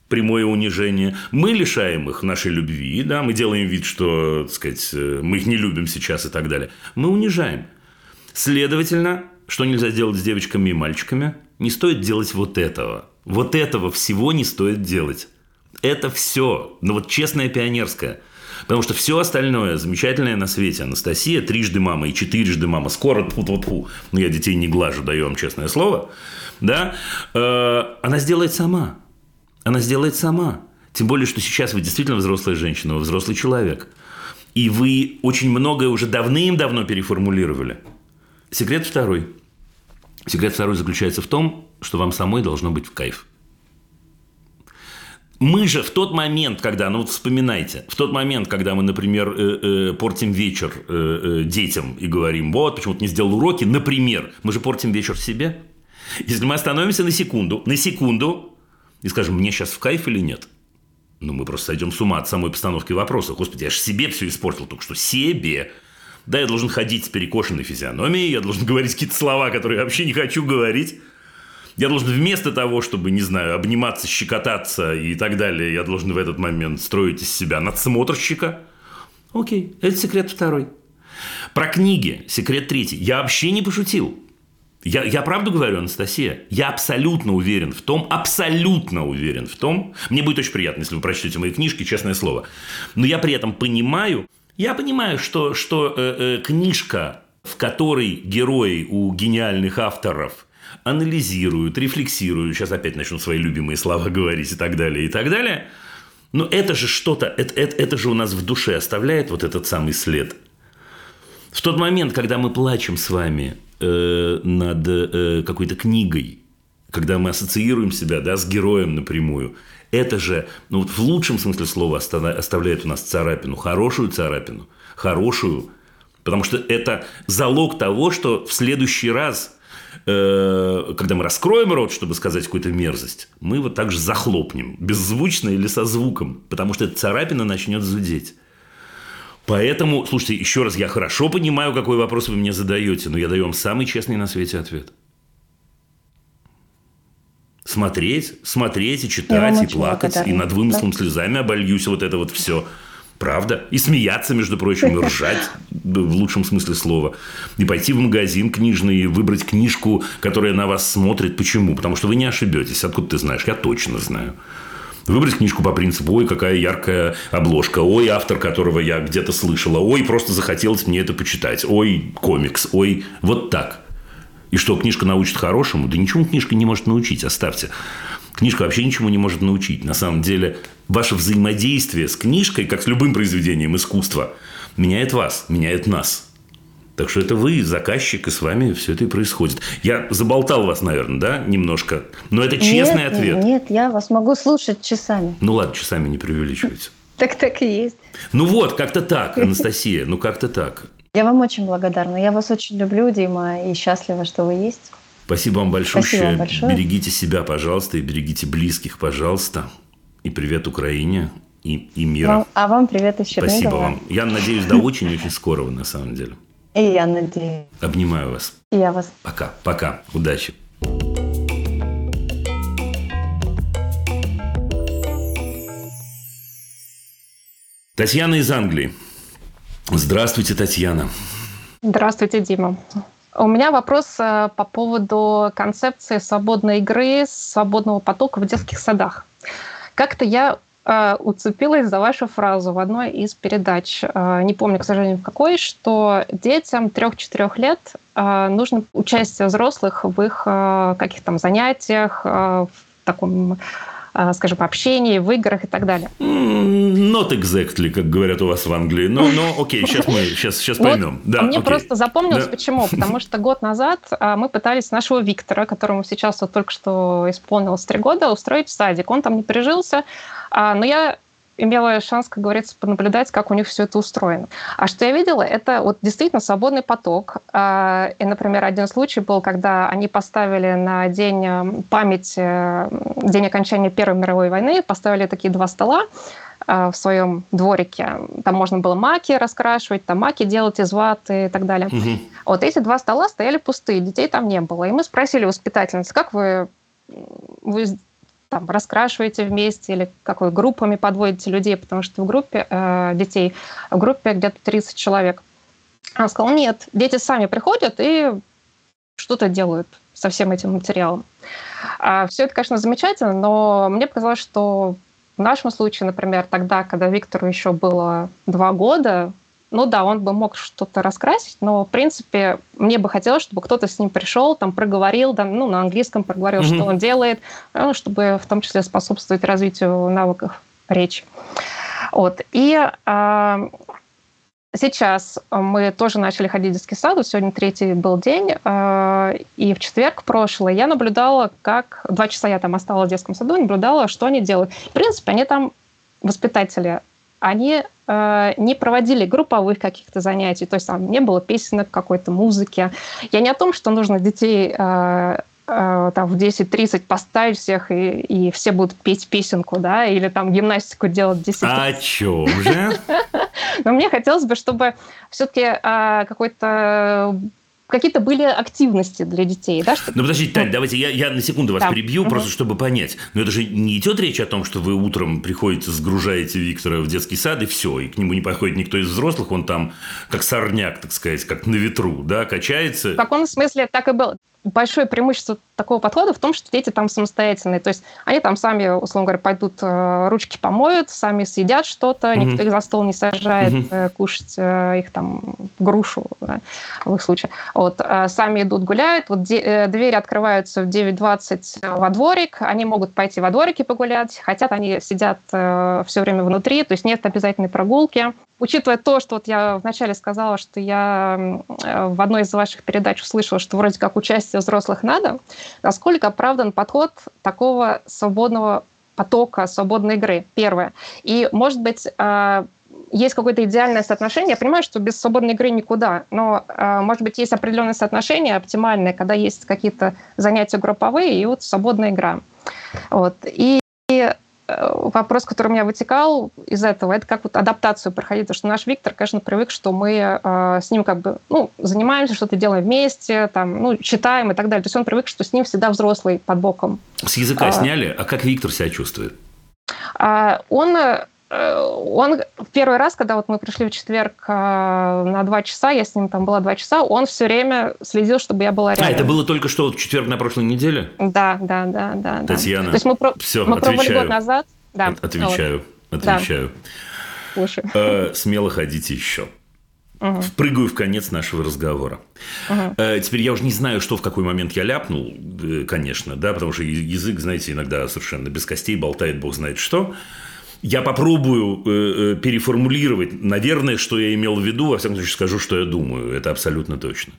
прямое унижение. Мы лишаем их нашей любви, да, мы делаем вид, что, так сказать, э, мы их не любим сейчас и так далее. Мы унижаем. Следовательно, что нельзя делать с девочками и мальчиками? Не стоит делать вот этого. Вот этого всего не стоит делать. Это все. Ну вот честное пионерское. Потому что все остальное замечательное на свете. Анастасия трижды мама и четырежды мама. Скоро тьфу -тьфу -тьфу. Ну, я детей не глажу, даю вам честное слово. Да? Э, она сделает сама. Она сделает сама. Тем более, что сейчас вы действительно взрослая женщина, вы взрослый человек. И вы очень многое уже давным-давно переформулировали. Секрет второй – Секрет второй заключается в том, что вам самой должно быть в кайф. Мы же в тот момент, когда, ну вот вспоминайте, в тот момент, когда мы, например, э, э, портим вечер э, детям и говорим, вот, почему ты не сделал уроки, например, мы же портим вечер себе. Если мы остановимся на секунду, на секунду, и скажем, мне сейчас в кайф или нет, ну, мы просто сойдем с ума от самой постановки вопроса. Господи, я же себе все испортил только что. Себе. Да, я должен ходить с перекошенной физиономией, я должен говорить какие-то слова, которые я вообще не хочу говорить. Я должен вместо того, чтобы, не знаю, обниматься, щекотаться и так далее, я должен в этот момент строить из себя надсмотрщика. Окей, это секрет второй. Про книги, секрет третий. Я вообще не пошутил. Я, я правду говорю, Анастасия, я абсолютно уверен в том, абсолютно уверен в том, мне будет очень приятно, если вы прочтете мои книжки, честное слово, но я при этом понимаю, я понимаю, что, что э, э, книжка, в которой герои у гениальных авторов анализируют, рефлексируют, сейчас опять начну свои любимые слова говорить и так далее, и так далее, но это же что-то, это, это, это же у нас в душе оставляет вот этот самый след. В тот момент, когда мы плачем с вами э, над э, какой-то книгой, когда мы ассоциируем себя да, с героем напрямую, это же, ну вот в лучшем смысле слова оставляет у нас царапину, хорошую царапину, хорошую, потому что это залог того, что в следующий раз, э, когда мы раскроем рот, чтобы сказать какую-то мерзость, мы его также захлопнем, беззвучно или со звуком, потому что эта царапина начнет зудеть. Поэтому, слушайте, еще раз, я хорошо понимаю, какой вопрос вы мне задаете, но я даю вам самый честный на свете ответ – смотреть, смотреть и читать, и плакать, и над вымыслом да. слезами обольюсь, вот это вот все. Правда? И смеяться, между прочим, и ржать в лучшем смысле слова. И пойти в магазин книжный, и выбрать книжку, которая на вас смотрит. Почему? Потому что вы не ошибетесь. Откуда ты знаешь? Я точно знаю. Выбрать книжку по принципу, ой, какая яркая обложка, ой, автор которого я где-то слышала, ой, просто захотелось мне это почитать, ой, комикс, ой, вот так. И что, книжка научит хорошему? Да ничему книжка не может научить, оставьте. Книжка вообще ничему не может научить. На самом деле, ваше взаимодействие с книжкой, как с любым произведением искусства, меняет вас, меняет нас. Так что это вы, заказчик, и с вами все это и происходит. Я заболтал вас, наверное, да, немножко? Но это честный нет, ответ. Нет, я вас могу слушать часами. Ну ладно, часами не преувеличивайте. Так так и есть. Ну вот, как-то так, Анастасия, ну как-то так. Я вам очень благодарна. Я вас очень люблю, Дима, и счастлива, что вы есть. Спасибо вам большое. Спасибо вам большое. Берегите себя, пожалуйста, и берегите близких, пожалуйста. И привет Украине и, и мира. Вам, а вам привет из Чернигова. Спасибо вам. Я надеюсь, до очень-очень скорого, на самом деле. И я надеюсь. Обнимаю вас. И я вас. Пока, пока. Удачи. Татьяна из Англии. Здравствуйте, Татьяна. Здравствуйте, Дима. У меня вопрос э, по поводу концепции свободной игры, свободного потока в детских садах. Как-то я э, уцепилась за вашу фразу в одной из передач, э, не помню, к сожалению, в какой, что детям 3-4 лет нужно участие взрослых в их каких-то там занятиях, в таком скажем, общении, в играх и так далее. Not exactly, как говорят у вас в Англии. Но, но окей, сейчас мы сейчас, сейчас поймем. Вот, да, мне окей. просто запомнилось, да. почему. Потому что год назад а, мы пытались нашего Виктора, которому сейчас вот только что исполнилось три года, устроить в садик. Он там не прижился, а, но я имела шанс, как говорится, понаблюдать, как у них все это устроено. А что я видела, это вот действительно свободный поток. А, и, например, один случай был, когда они поставили на день э, памяти, э, день окончания Первой мировой войны, поставили такие два стола э, в своем дворике. Там можно было маки раскрашивать, там маки делать из ваты и так далее. Угу. Вот эти два стола стояли пустые, детей там не было. И мы спросили воспитательницы, как вы, вы там раскрашиваете вместе или какой группами подводите людей, потому что в группе э, детей, в группе где-то 30 человек. Она сказала, нет, дети сами приходят и что-то делают со всем этим материалом. А все это, конечно, замечательно, но мне показалось, что в нашем случае, например, тогда, когда Виктору еще было два года, ну да, он бы мог что-то раскрасить, но, в принципе, мне бы хотелось, чтобы кто-то с ним пришел, там, проговорил, да, ну, на английском проговорил, mm-hmm. что он делает, ну, чтобы в том числе способствовать развитию навыков речи. Вот. И э, сейчас мы тоже начали ходить в детский сад, вот сегодня третий был день, э, и в четверг прошлый я наблюдала, как... Два часа я там осталась в детском саду, наблюдала, что они делают. В принципе, они там воспитатели они э, не проводили групповых каких-то занятий, то есть там не было песенок какой-то музыки. Я не о том, что нужно детей э, э, там в 10-30 поставить всех, и, и все будут петь песенку, да, или там гимнастику делать 10 А о чем же? Но мне хотелось бы, чтобы все-таки э, какой-то какие-то были активности для детей. Да, что... Ну, подождите, Тань, давайте я, я на секунду вас да. перебью, угу. просто чтобы понять. Но это же не идет речь о том, что вы утром приходите, сгружаете Виктора в детский сад, и все, и к нему не подходит никто из взрослых, он там как сорняк, так сказать, как на ветру, да, качается. В каком смысле так и было большое преимущество такого подхода в том, что дети там самостоятельные. То есть они там сами, условно говоря, пойдут э, ручки помоют, сами съедят что-то, mm-hmm. никто их за стол не сажает mm-hmm. кушать э, их там грушу да, в их случае. Вот, сами идут гуляют, вот двери открываются в 9.20 во дворик, они могут пойти во дворике погулять, хотят, они сидят все время внутри, то есть нет обязательной прогулки учитывая то, что вот я вначале сказала, что я в одной из ваших передач услышала, что вроде как участие взрослых надо, насколько оправдан подход такого свободного потока, свободной игры, первое. И, может быть, а, есть какое-то идеальное соотношение. Я понимаю, что без свободной игры никуда, но, а, может быть, есть определенное соотношение оптимальное, когда есть какие-то занятия групповые и вот свободная игра. Вот. И вопрос, который у меня вытекал из этого, это как вот адаптацию проходить, потому что наш Виктор, конечно, привык, что мы э, с ним как бы, ну, занимаемся, что-то делаем вместе, там, ну, читаем и так далее. То есть он привык, что с ним всегда взрослый под боком. С языка а, сняли, а как Виктор себя чувствует? А, он Э, он в первый раз, когда вот мы пришли в четверг э, на два часа, я с ним там была два часа, он все время следил, чтобы я была рядом. А, это было только что вот в четверг на прошлой неделе? Да, да, да, да. Татьяна, да. То есть мы, все, мы отвечаю. пробовали год назад. Да, отвечаю, вот. отвечаю. Да. Э, смело ходите еще. Угу. Впрыгаю в конец нашего разговора. Угу. Теперь я уже не знаю, что в какой момент я ляпнул, конечно, да, потому что язык, знаете, иногда совершенно без костей болтает, бог знает что. Я попробую э, переформулировать, наверное, что я имел в виду, во всяком случае скажу, что я думаю. Это абсолютно точно.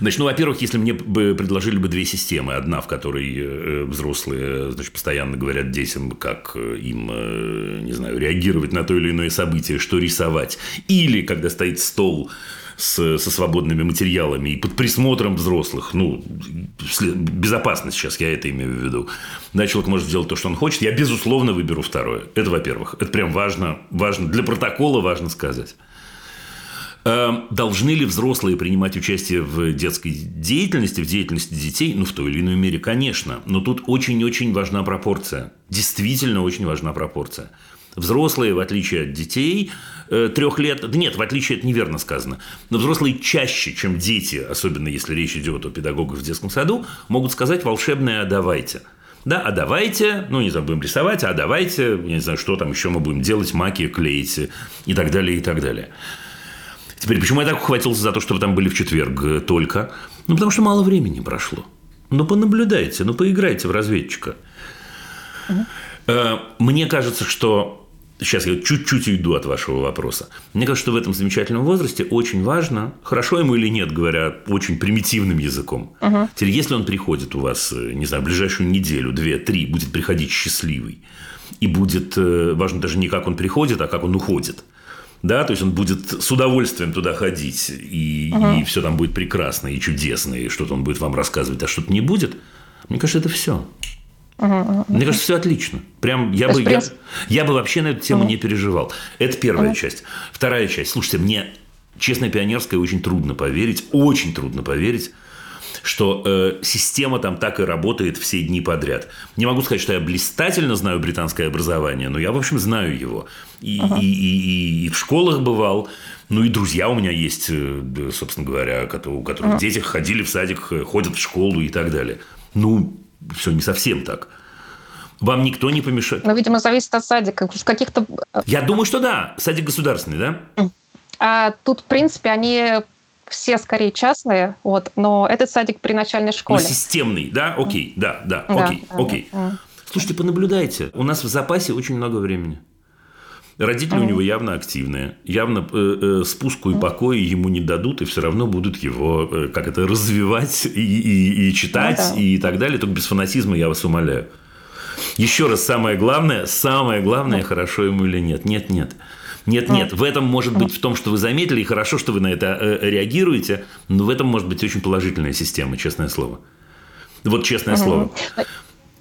Значит, ну, во-первых, если мне бы предложили бы две системы. Одна, в которой э, взрослые значит, постоянно говорят детям, как э, им, э, не знаю, реагировать на то или иное событие, что рисовать. Или, когда стоит стол с, со свободными материалами и под присмотром взрослых, ну, безопасность сейчас, я это имею в виду, да, человек может сделать то, что он хочет, я, безусловно, выберу второе. Это, во-первых. Это прям важно, важно, для протокола важно сказать. Эм, должны ли взрослые принимать участие в детской деятельности, в деятельности детей? Ну, в той или иной мере, конечно. Но тут очень-очень важна пропорция. Действительно очень важна пропорция. Взрослые, в отличие от детей, трех лет, да нет, в отличие, это неверно сказано, но взрослые чаще, чем дети, особенно если речь идет о педагогах в детском саду, могут сказать волшебное «а давайте». Да, а давайте, ну, не знаю, будем рисовать, а давайте, я не знаю, что там еще мы будем делать, маки клеить и так далее, и так далее. Теперь, почему я так ухватился за то, что вы там были в четверг э, только? Ну, потому что мало времени прошло. Ну, понаблюдайте, ну, поиграйте в разведчика. Угу. Мне кажется, что... Сейчас я чуть-чуть уйду от вашего вопроса. Мне кажется, что в этом замечательном возрасте очень важно, хорошо ему или нет, говоря очень примитивным языком. Угу. Теперь, если он приходит у вас, э, не знаю, в ближайшую неделю, две, три, будет приходить счастливый, и будет важно даже не как он приходит, а как он уходит – да, то есть он будет с удовольствием туда ходить, и, угу. и все там будет прекрасно и чудесно, и что-то он будет вам рассказывать, а что-то не будет, мне кажется, это все. Угу, Мне кажется, все отлично. Прям я бы, я, я бы вообще на эту тему угу. не переживал. Это первая угу. часть. Вторая часть. Слушайте, мне честно пионерская очень трудно поверить, очень трудно поверить, что э, система там так и работает все дни подряд. Не могу сказать, что я блистательно знаю британское образование, но я, в общем, знаю его. И, ага. и, и, и в школах бывал. Ну и друзья у меня есть, э, собственно говоря, у которых ага. дети ходили в садик, э, ходят в школу и так далее. Ну, все не совсем так. Вам никто не помешает. Ну, видимо, зависит от садика. В каких-то... Э, я думаю, что да. Садик государственный, да? А тут, в принципе, они все скорее частные, вот, но этот садик при начальной школе. Ну, системный, да? Окей, да, да, окей, да, окей. Да. Слушайте, понаблюдайте. У нас в запасе очень много времени. Родители у него явно активные, явно э, э, спуску и покоя ему не дадут, и все равно будут его э, как это развивать и, и, и читать ну, да. и так далее. Только без фанатизма я вас умоляю. Еще раз, самое главное, самое главное, mm. хорошо ему или нет. Нет, нет. Нет, нет, в этом может быть в том, что вы заметили, и хорошо, что вы на это э, реагируете, но в этом может быть очень положительная система, честное слово. Вот честное слово.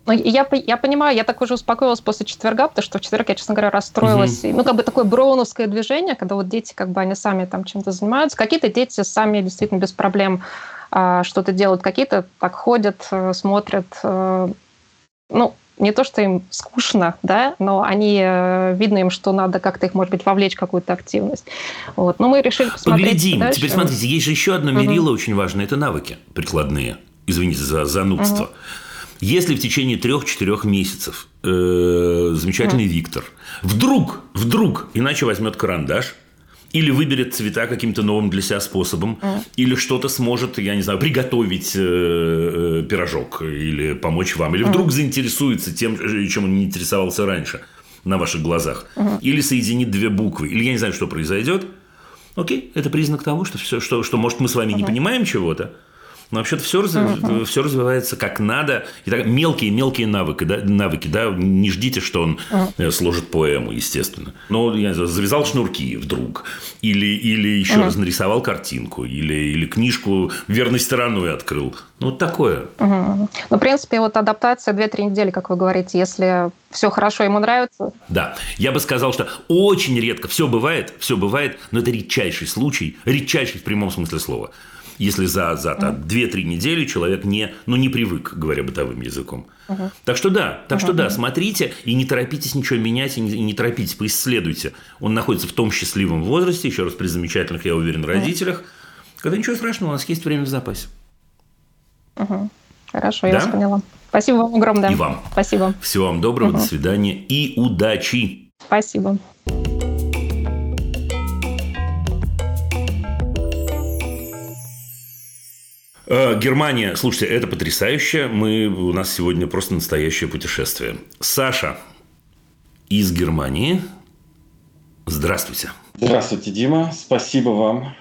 Ну, я, я понимаю, я так уже успокоилась после четверга, потому что в четверг я, честно говоря, расстроилась. Угу. Ну, как бы такое броуновское движение, когда вот дети, как бы они сами там чем-то занимаются. Какие-то дети сами действительно без проблем а, что-то делают, какие-то так ходят, э, смотрят. А, ну, не то, что им скучно, да, но они, э, видно им, что надо как-то их, может быть, вовлечь в какую-то активность. Вот. Но мы решили посмотреть Поглядим. Дальше. Теперь смотрите, есть же еще одно мерило угу. очень важное. Это навыки прикладные. Извините за занудство. Угу. Если в течение трех-четырех месяцев э, замечательный угу. Виктор вдруг, вдруг иначе возьмет карандаш, или выберет цвета каким-то новым для себя способом, mm. или что-то сможет, я не знаю, приготовить э, э, пирожок или помочь вам, или mm. вдруг заинтересуется тем, э, чем он не интересовался раньше на ваших глазах, mm. или соединит две буквы, или я не знаю, что произойдет. Окей, это признак того, что все, что, что может мы с вами mm. не понимаем чего-то, но вообще-то все, раз, uh-huh. все развивается как надо. И так, мелкие-мелкие навыки, да, навыки, да, не ждите, что он uh-huh. сложит поэму, естественно. Но я не знаю, завязал шнурки вдруг, или, или еще uh-huh. раз нарисовал картинку, или, или книжку верной стороной открыл. Ну, вот такое. Uh-huh. Ну, в принципе, вот адаптация 2-3 недели, как вы говорите, если все хорошо ему нравится. Да, я бы сказал, что очень редко, все бывает, все бывает, но это редчайший случай, редчайший в прямом смысле слова если за, за там, 2-3 недели человек не, ну, не привык, говоря бытовым языком. Угу. Так что да, так угу. что да, смотрите и не торопитесь ничего менять, и не, и не торопитесь, поисследуйте. Он находится в том счастливом возрасте, еще раз при замечательных, я уверен, родителях, угу. когда ничего страшного, у нас есть время в запасе. Угу. Хорошо, я вас поняла. Спасибо вам огромное. И вам. Спасибо. Всего вам доброго, угу. до свидания и удачи. Спасибо. Германия, слушайте, это потрясающе. Мы, у нас сегодня просто настоящее путешествие. Саша из Германии. Здравствуйте. Здравствуйте, Дима. Спасибо вам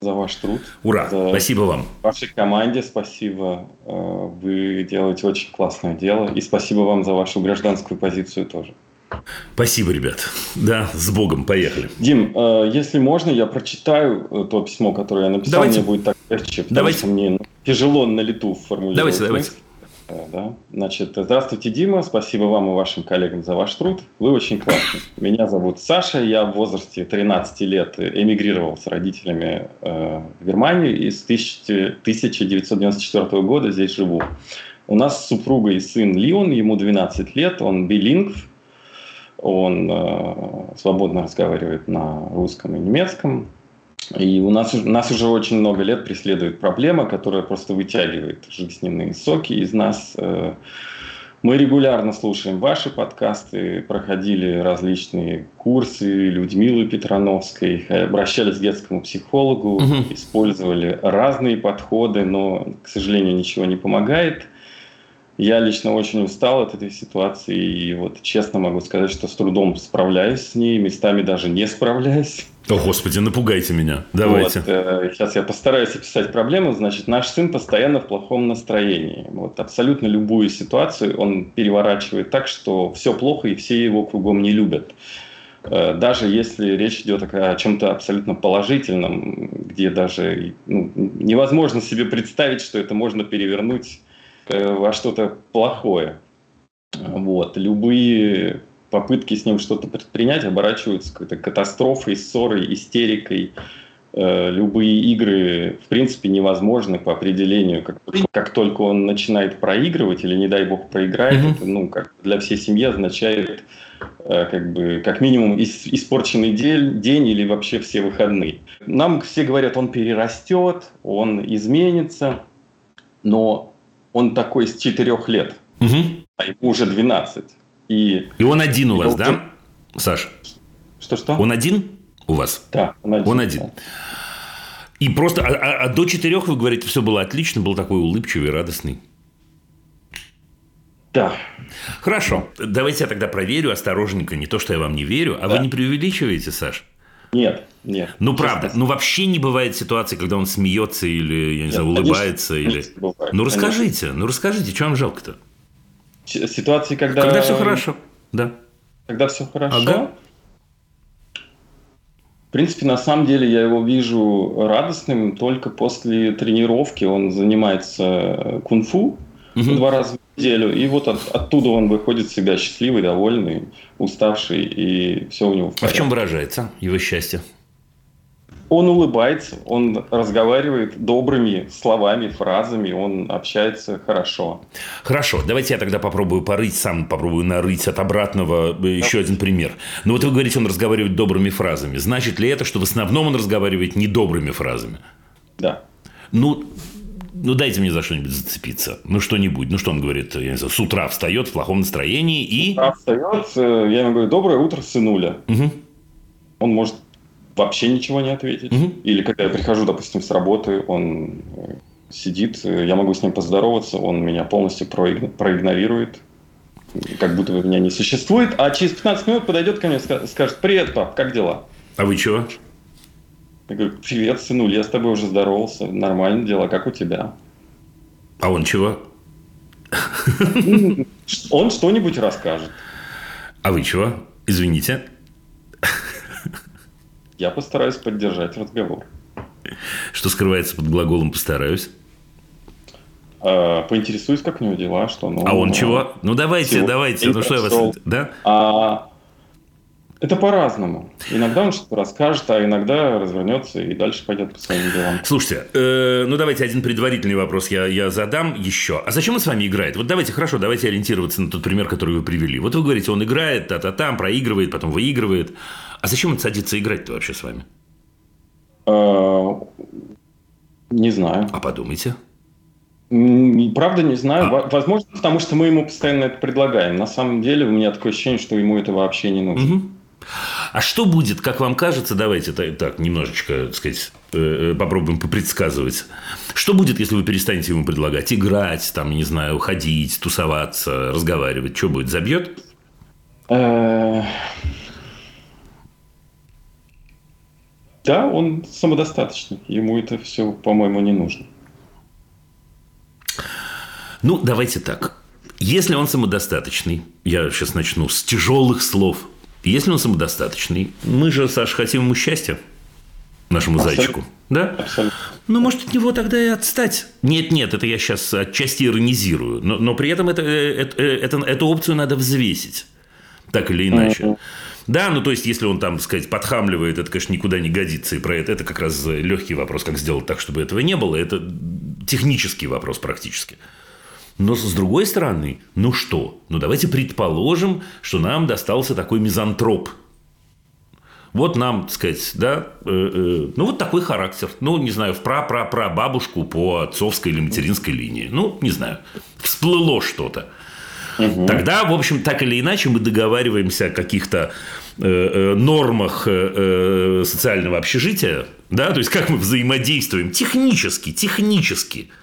за ваш труд. Ура! За спасибо вам. Вашей команде спасибо. Э, вы делаете очень классное дело. И спасибо вам за вашу гражданскую позицию тоже. Спасибо, ребят. Да, с Богом, поехали. Дим, э, если можно, я прочитаю э, то письмо, которое я написал. Давайте. Мне будет так легче, потому давайте. что мне тяжело на лету формулировать. Давайте, давайте. Э, да. Значит, здравствуйте, Дима. Спасибо вам и вашим коллегам за ваш труд. Вы очень классный. Меня зовут Саша. Я в возрасте 13 лет эмигрировал с родителями в Германию и с 1994 года здесь живу. У нас супруга и сын Лион, ему 12 лет, он билингв, он э, свободно разговаривает на русском и немецком. И у нас, нас уже очень много лет преследует проблема, которая просто вытягивает жизненные соки из нас. Э, мы регулярно слушаем ваши подкасты, проходили различные курсы Людмилы Петрановской, обращались к детскому психологу, угу. использовали разные подходы, но, к сожалению, ничего не помогает. Я лично очень устал от этой ситуации, и вот честно могу сказать, что с трудом справляюсь с ней, местами даже не справляюсь. О, Господи, напугайте меня. Давайте. Вот, э, сейчас я постараюсь описать проблему. Значит, наш сын постоянно в плохом настроении. Вот абсолютно любую ситуацию он переворачивает так, что все плохо, и все его кругом не любят. Э, даже если речь идет о чем-то абсолютно положительном, где даже ну, невозможно себе представить, что это можно перевернуть во что-то плохое. Вот. Любые попытки с ним что-то предпринять оборачиваются какой-то катастрофой, ссорой, истерикой. Э, любые игры, в принципе, невозможны по определению. Как, как только он начинает проигрывать, или, не дай бог, проиграет, mm-hmm. это ну, как для всей семьи означает э, как, бы, как минимум испорченный день, день или вообще все выходные. Нам все говорят, он перерастет, он изменится, но он такой с 4 лет, угу. а ему уже 12. И, и он один у вас, он... да, Саш? Что-что? Он один у вас? Да, он один. Он один. И просто, а, а, а до четырех, вы говорите, все было отлично, был такой улыбчивый, радостный. Да. Хорошо. Давайте я тогда проверю осторожненько. Не то, что я вам не верю, а да. вы не преувеличиваете, Саш? Нет, нет. Ну, правда. Ну, вообще не бывает ситуации, когда он смеется или, я не нет, знаю, улыбается. Конечно, или... Бывает, ну, расскажите. Конечно. Ну, расскажите, что вам жалко-то? Ситуации, когда... Когда все хорошо, да. Когда все хорошо. Ага. В принципе, на самом деле я его вижу радостным только после тренировки. Он занимается кунг-фу угу. два раза в неделю, и вот от, оттуда он выходит себя счастливый, довольный, уставший, и все у него в порядке. А в чем выражается его счастье? Он улыбается, он разговаривает добрыми словами, фразами, он общается хорошо. Хорошо, давайте я тогда попробую порыть, сам попробую нарыть от обратного э, еще один пример. Ну вот вы говорите, он разговаривает добрыми фразами. Значит ли это, что в основном он разговаривает недобрыми фразами? Да. Ну, ну дайте мне за что-нибудь зацепиться. Ну что-нибудь. Ну что он говорит? Я не знаю, с утра встает в плохом настроении и... С утра встает, э, я ему говорю, доброе утро, сынуля. Угу. Он может вообще ничего не ответить. Угу. Или когда я прихожу, допустим, с работы, он э, сидит, э, я могу с ним поздороваться, он меня полностью проигнорирует, как будто бы меня не существует, а через 15 минут подойдет ко мне и скажет, привет, пап, как дела? А вы чего? Я говорю, привет, сынуль, я с тобой уже здоровался, нормально дела, как у тебя? А он чего? Он что-нибудь расскажет. А вы чего? Извините. Я постараюсь поддержать разговор. Что скрывается под глаголом «постараюсь»? А, поинтересуюсь, как у него дела, что ну. А он чего? Ну давайте, давайте. Ну что я вас, да? А, Это по-разному. Иногда он что-то расскажет, а иногда развернется и дальше пойдет по своим делам. Слушайте, э, ну давайте один предварительный вопрос я, я задам еще. А зачем он с вами играет? Вот давайте, хорошо, давайте ориентироваться на тот пример, который вы привели. Вот вы говорите, он играет, та-та-там, проигрывает, потом выигрывает. А зачем он садится играть-то вообще с вами? Э, не знаю. А подумайте. Правда не знаю. А. Возможно, потому что мы ему постоянно это предлагаем. На самом деле у меня такое ощущение, что ему это вообще не нужно. Угу. А что будет, как вам кажется, давайте так немножечко, так сказать, э, э, попробуем попредсказывать. Что будет, если вы перестанете ему предлагать играть, там, не знаю, ходить, тусоваться, разговаривать? Что будет, забьет? Э, да, он самодостаточный. Ему это все, по-моему, не нужно. Ну, давайте так. Если он самодостаточный, я сейчас начну с тяжелых слов – если он самодостаточный, мы же, Саша, хотим ему счастья, нашему Абсолютно. зайчику. Да? Абсолютно. Ну, может, от него тогда и отстать. Нет, нет, это я сейчас отчасти иронизирую. Но, но при этом это, э, это, э, это, эту опцию надо взвесить. Так или иначе. Mm-hmm. Да, ну то есть, если он там, сказать, подхамливает, это, конечно, никуда не годится. И про это, это как раз легкий вопрос, как сделать так, чтобы этого не было. Это технический вопрос практически. Но с другой стороны, ну что? Ну давайте предположим, что нам достался такой мизантроп. Вот нам, так сказать, да, э, э, ну вот такой характер. Ну, не знаю, в пра-пра-пра бабушку по отцовской или материнской линии. Ну, не знаю, всплыло что-то. Угу. Тогда, в общем, так или иначе мы договариваемся о каких-то э, э нормах э, э, социального общежития, да, то есть как мы взаимодействуем технически, технически –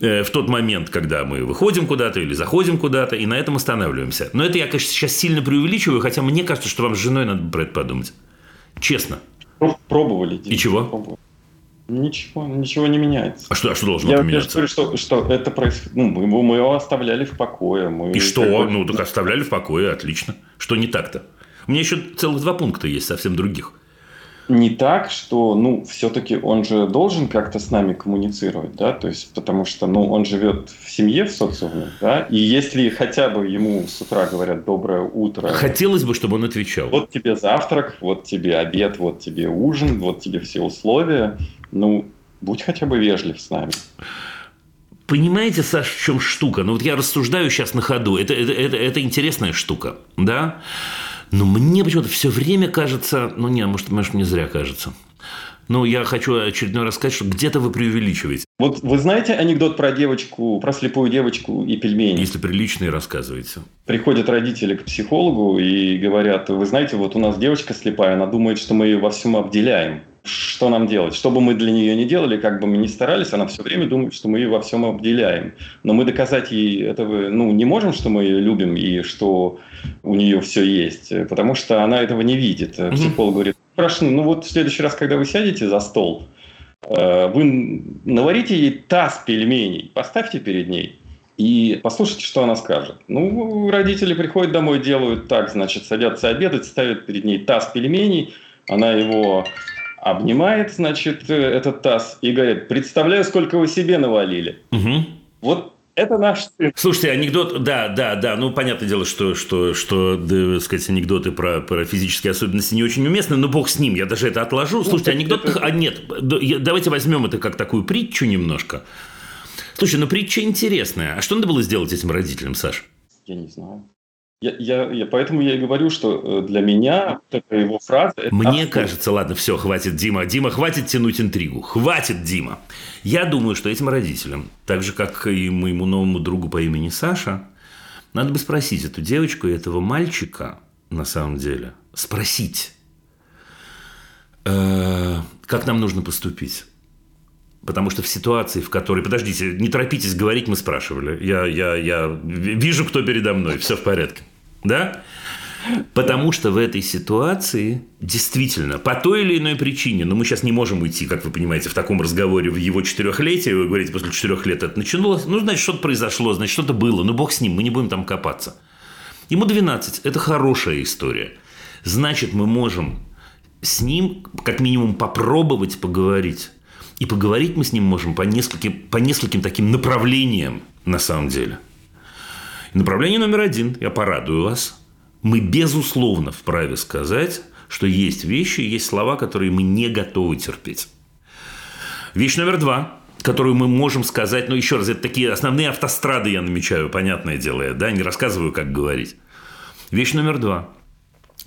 в тот момент, когда мы выходим куда-то или заходим куда-то, и на этом останавливаемся. Но это я, конечно, сейчас сильно преувеличиваю, хотя мне кажется, что вам с женой надо про это подумать. Честно. Пробовали. И чего? Пробовали. Ничего, ничего не меняется. А что, а что должно я, поменяться? Я говорю, что, что это происходит. Ну, мы, мы его оставляли в покое. Мы и что? Ну, так оставляли в покое, отлично. Что не так-то? У меня еще целых два пункта есть, совсем других не так, что, ну, все-таки он же должен как-то с нами коммуницировать, да, то есть, потому что, ну, он живет в семье, в социуме, да, и если хотя бы ему с утра говорят «доброе утро». Хотелось бы, чтобы он отвечал. Вот тебе завтрак, вот тебе обед, вот тебе ужин, вот тебе все условия, ну, будь хотя бы вежлив с нами. Понимаете, Саш, в чем штука? Ну, вот я рассуждаю сейчас на ходу. Это, это, это, это интересная штука, да? Но мне почему-то все время кажется, ну не, может, может мне зря кажется. Но я хочу очередной раз сказать, что где-то вы преувеличиваете. Вот вы знаете анекдот про девочку, про слепую девочку и пельмени? Если приличные, рассказывайте. Приходят родители к психологу и говорят, вы знаете, вот у нас девочка слепая, она думает, что мы ее во всем обделяем что нам делать? Что бы мы для нее не делали, как бы мы ни старались, она все время думает, что мы ее во всем обделяем. Но мы доказать ей этого ну, не можем, что мы ее любим и что у нее все есть, потому что она этого не видит. Психолог говорит, хорошо, ну вот в следующий раз, когда вы сядете за стол, э, вы наварите ей таз пельменей, поставьте перед ней, и послушайте, что она скажет. Ну, родители приходят домой, делают так, значит, садятся обедать, ставят перед ней таз пельменей, она его обнимает, значит, э, этот таз и говорит, представляю, сколько вы себе навалили. Угу. Вот это наш сын. Слушайте, анекдот, да, да, да, ну, понятное дело, что, что, что да, сказать, анекдоты про, про физические особенности не очень уместны, но бог с ним, я даже это отложу. Ну, Слушайте, анекдот, это... а нет, давайте возьмем это как такую притчу немножко. Слушай, ну притча интересная. А что надо было сделать этим родителям, Саш? Я не знаю. Я, я, я, поэтому я и говорю, что э, для меня эта его фраза... Это Мне абсурд. кажется, ладно, все, хватит, Дима. Дима, хватит тянуть интригу. Хватит, Дима. Я думаю, что этим родителям, так же, как и моему новому другу по имени Саша, надо бы спросить эту девочку и этого мальчика, на самом деле, спросить, э, как нам нужно поступить. Потому что в ситуации, в которой... Подождите, не торопитесь говорить, мы спрашивали. Я, я, я вижу, кто передо мной. Все в порядке. Да? Потому что в этой ситуации действительно, по той или иной причине, но мы сейчас не можем уйти, как вы понимаете, в таком разговоре в его четырехлетие, вы говорите, после четырех лет это начиналось, ну, значит, что-то произошло, значит, что-то было, ну, бог с ним, мы не будем там копаться. Ему 12, это хорошая история. Значит, мы можем с ним как минимум попробовать поговорить. И поговорить мы с ним можем по нескольким, по нескольким таким направлениям на самом деле. Направление номер один, я порадую вас. Мы, безусловно, вправе сказать, что есть вещи, есть слова, которые мы не готовы терпеть. Вещь номер два, которую мы можем сказать, ну, еще раз, это такие основные автострады я намечаю, понятное дело, я, да, не рассказываю, как говорить. Вещь номер два.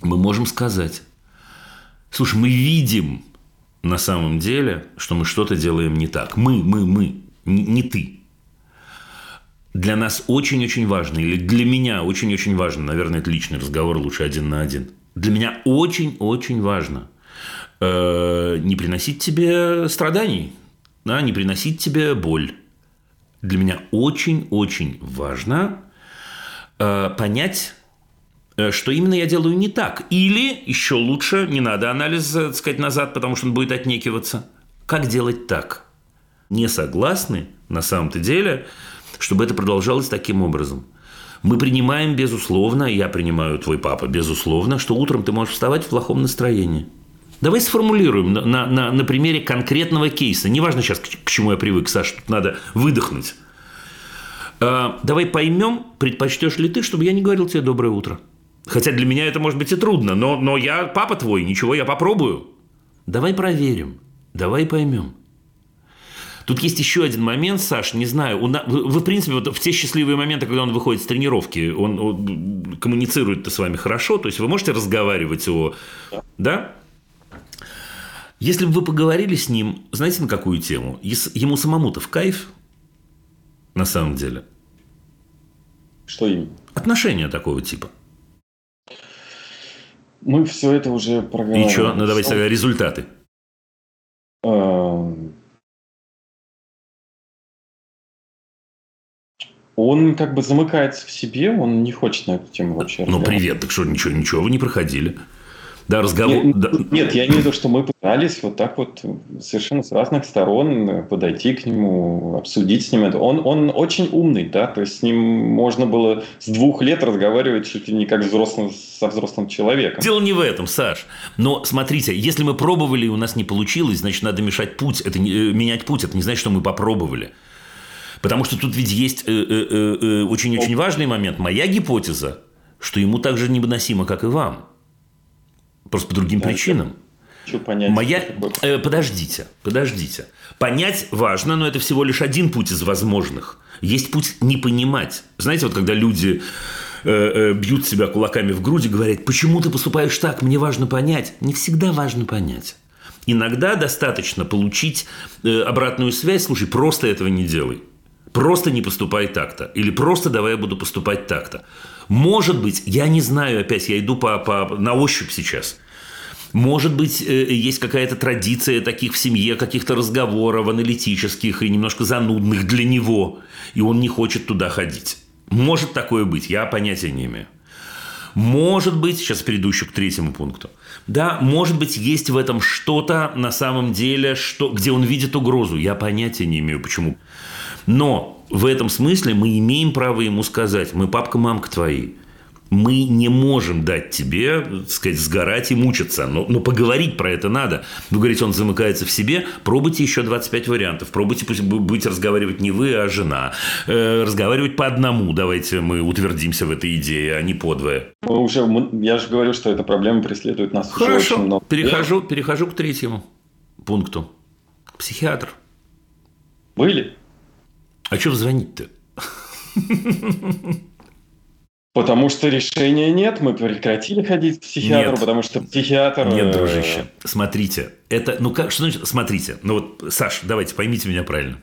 Мы можем сказать, слушай, мы видим на самом деле, что мы что-то делаем не так. Мы, мы, мы, не ты. Для нас очень-очень важно, или для меня очень-очень важно, наверное, это личный разговор, лучше один на один. Для меня очень-очень важно э, не приносить тебе страданий, да, не приносить тебе боль. Для меня очень-очень важно э, понять, э, что именно я делаю не так. Или, еще лучше, не надо анализ, так сказать, назад, потому что он будет отнекиваться. Как делать так? Не согласны, на самом-то деле, чтобы это продолжалось таким образом. Мы принимаем, безусловно, я принимаю твой папа, безусловно, что утром ты можешь вставать в плохом настроении. Давай сформулируем на, на, на, на примере конкретного кейса. Неважно сейчас, к, к чему я привык, Саша, тут надо выдохнуть. А, давай поймем, предпочтешь ли ты, чтобы я не говорил тебе доброе утро. Хотя для меня это может быть и трудно, но, но я папа твой, ничего, я попробую. Давай проверим, давай поймем. Тут есть еще один момент, Саш, не знаю, он, вы, в принципе, вот в те счастливые моменты, когда он выходит с тренировки, он, он коммуницирует-то с вами хорошо, то есть вы можете разговаривать о... Да? Если бы вы поговорили с ним, знаете, на какую тему? Ему самому-то в кайф, на самом деле. Что именно? Отношения такого типа. Мы все это уже проговорили. И что? Ну, давайте тогда результаты. Эм, он как бы замыкается в себе, он не хочет на эту тему вообще Ну, привет, так что, ничего, ничего вы не проходили? Да, разговор... Нет, да. нет, я имею в виду, что мы пытались вот так вот совершенно с разных сторон подойти к нему, обсудить с ним это. Он, он очень умный, да, то есть с ним можно было с двух лет разговаривать чуть ли не как взрослым, со взрослым человеком. Дело не в этом, Саш. Но смотрите, если мы пробовали и у нас не получилось, значит, надо мешать путь, это не, э, менять путь, это не значит, что мы попробовали. Потому что тут ведь есть очень-очень э, э, важный момент. Моя гипотеза, что ему так же невыносимо, как и вам. Просто по другим да, причинам. Хочу понять. Моя... Э, подождите, подождите. Понять важно, но это всего лишь один путь из возможных. Есть путь не понимать. Знаете, вот когда люди э, э, бьют себя кулаками в грудь и говорят, почему ты поступаешь так, мне важно понять. Не всегда важно понять. Иногда достаточно получить э, обратную связь, слушай, просто этого не делай. Просто не поступай так-то. Или просто давай я буду поступать так-то. Может быть, я не знаю, опять я иду по, по, на ощупь сейчас. Может быть, э, есть какая-то традиция таких в семье, каких-то разговоров аналитических и немножко занудных для него, и он не хочет туда ходить. Может такое быть, я понятия не имею. Может быть, сейчас перейду еще к третьему пункту. Да, может быть, есть в этом что-то на самом деле, что, где он видит угрозу. Я понятия не имею, почему. Но в этом смысле мы имеем право ему сказать, мы папка-мамка твои, мы не можем дать тебе, так сказать, сгорать и мучиться. Но, но поговорить про это надо. Ну, говорить, он замыкается в себе. Пробуйте еще 25 вариантов. Пробуйте, пусть будете разговаривать не вы, а жена. Э, разговаривать по одному. Давайте мы утвердимся в этой идее, а не подвое. Мы уже, я же говорю, что эта проблема преследует нас Хорошо. уже очень много. Перехожу, перехожу к третьему пункту. Психиатр. Были? А что звонить-то? Потому что решения нет, мы прекратили ходить к психиатру, нет. потому что психиатр... Нет, э, дружище, смотрите, это, ну как, что значит, смотрите, ну вот, Саш, давайте, поймите меня правильно,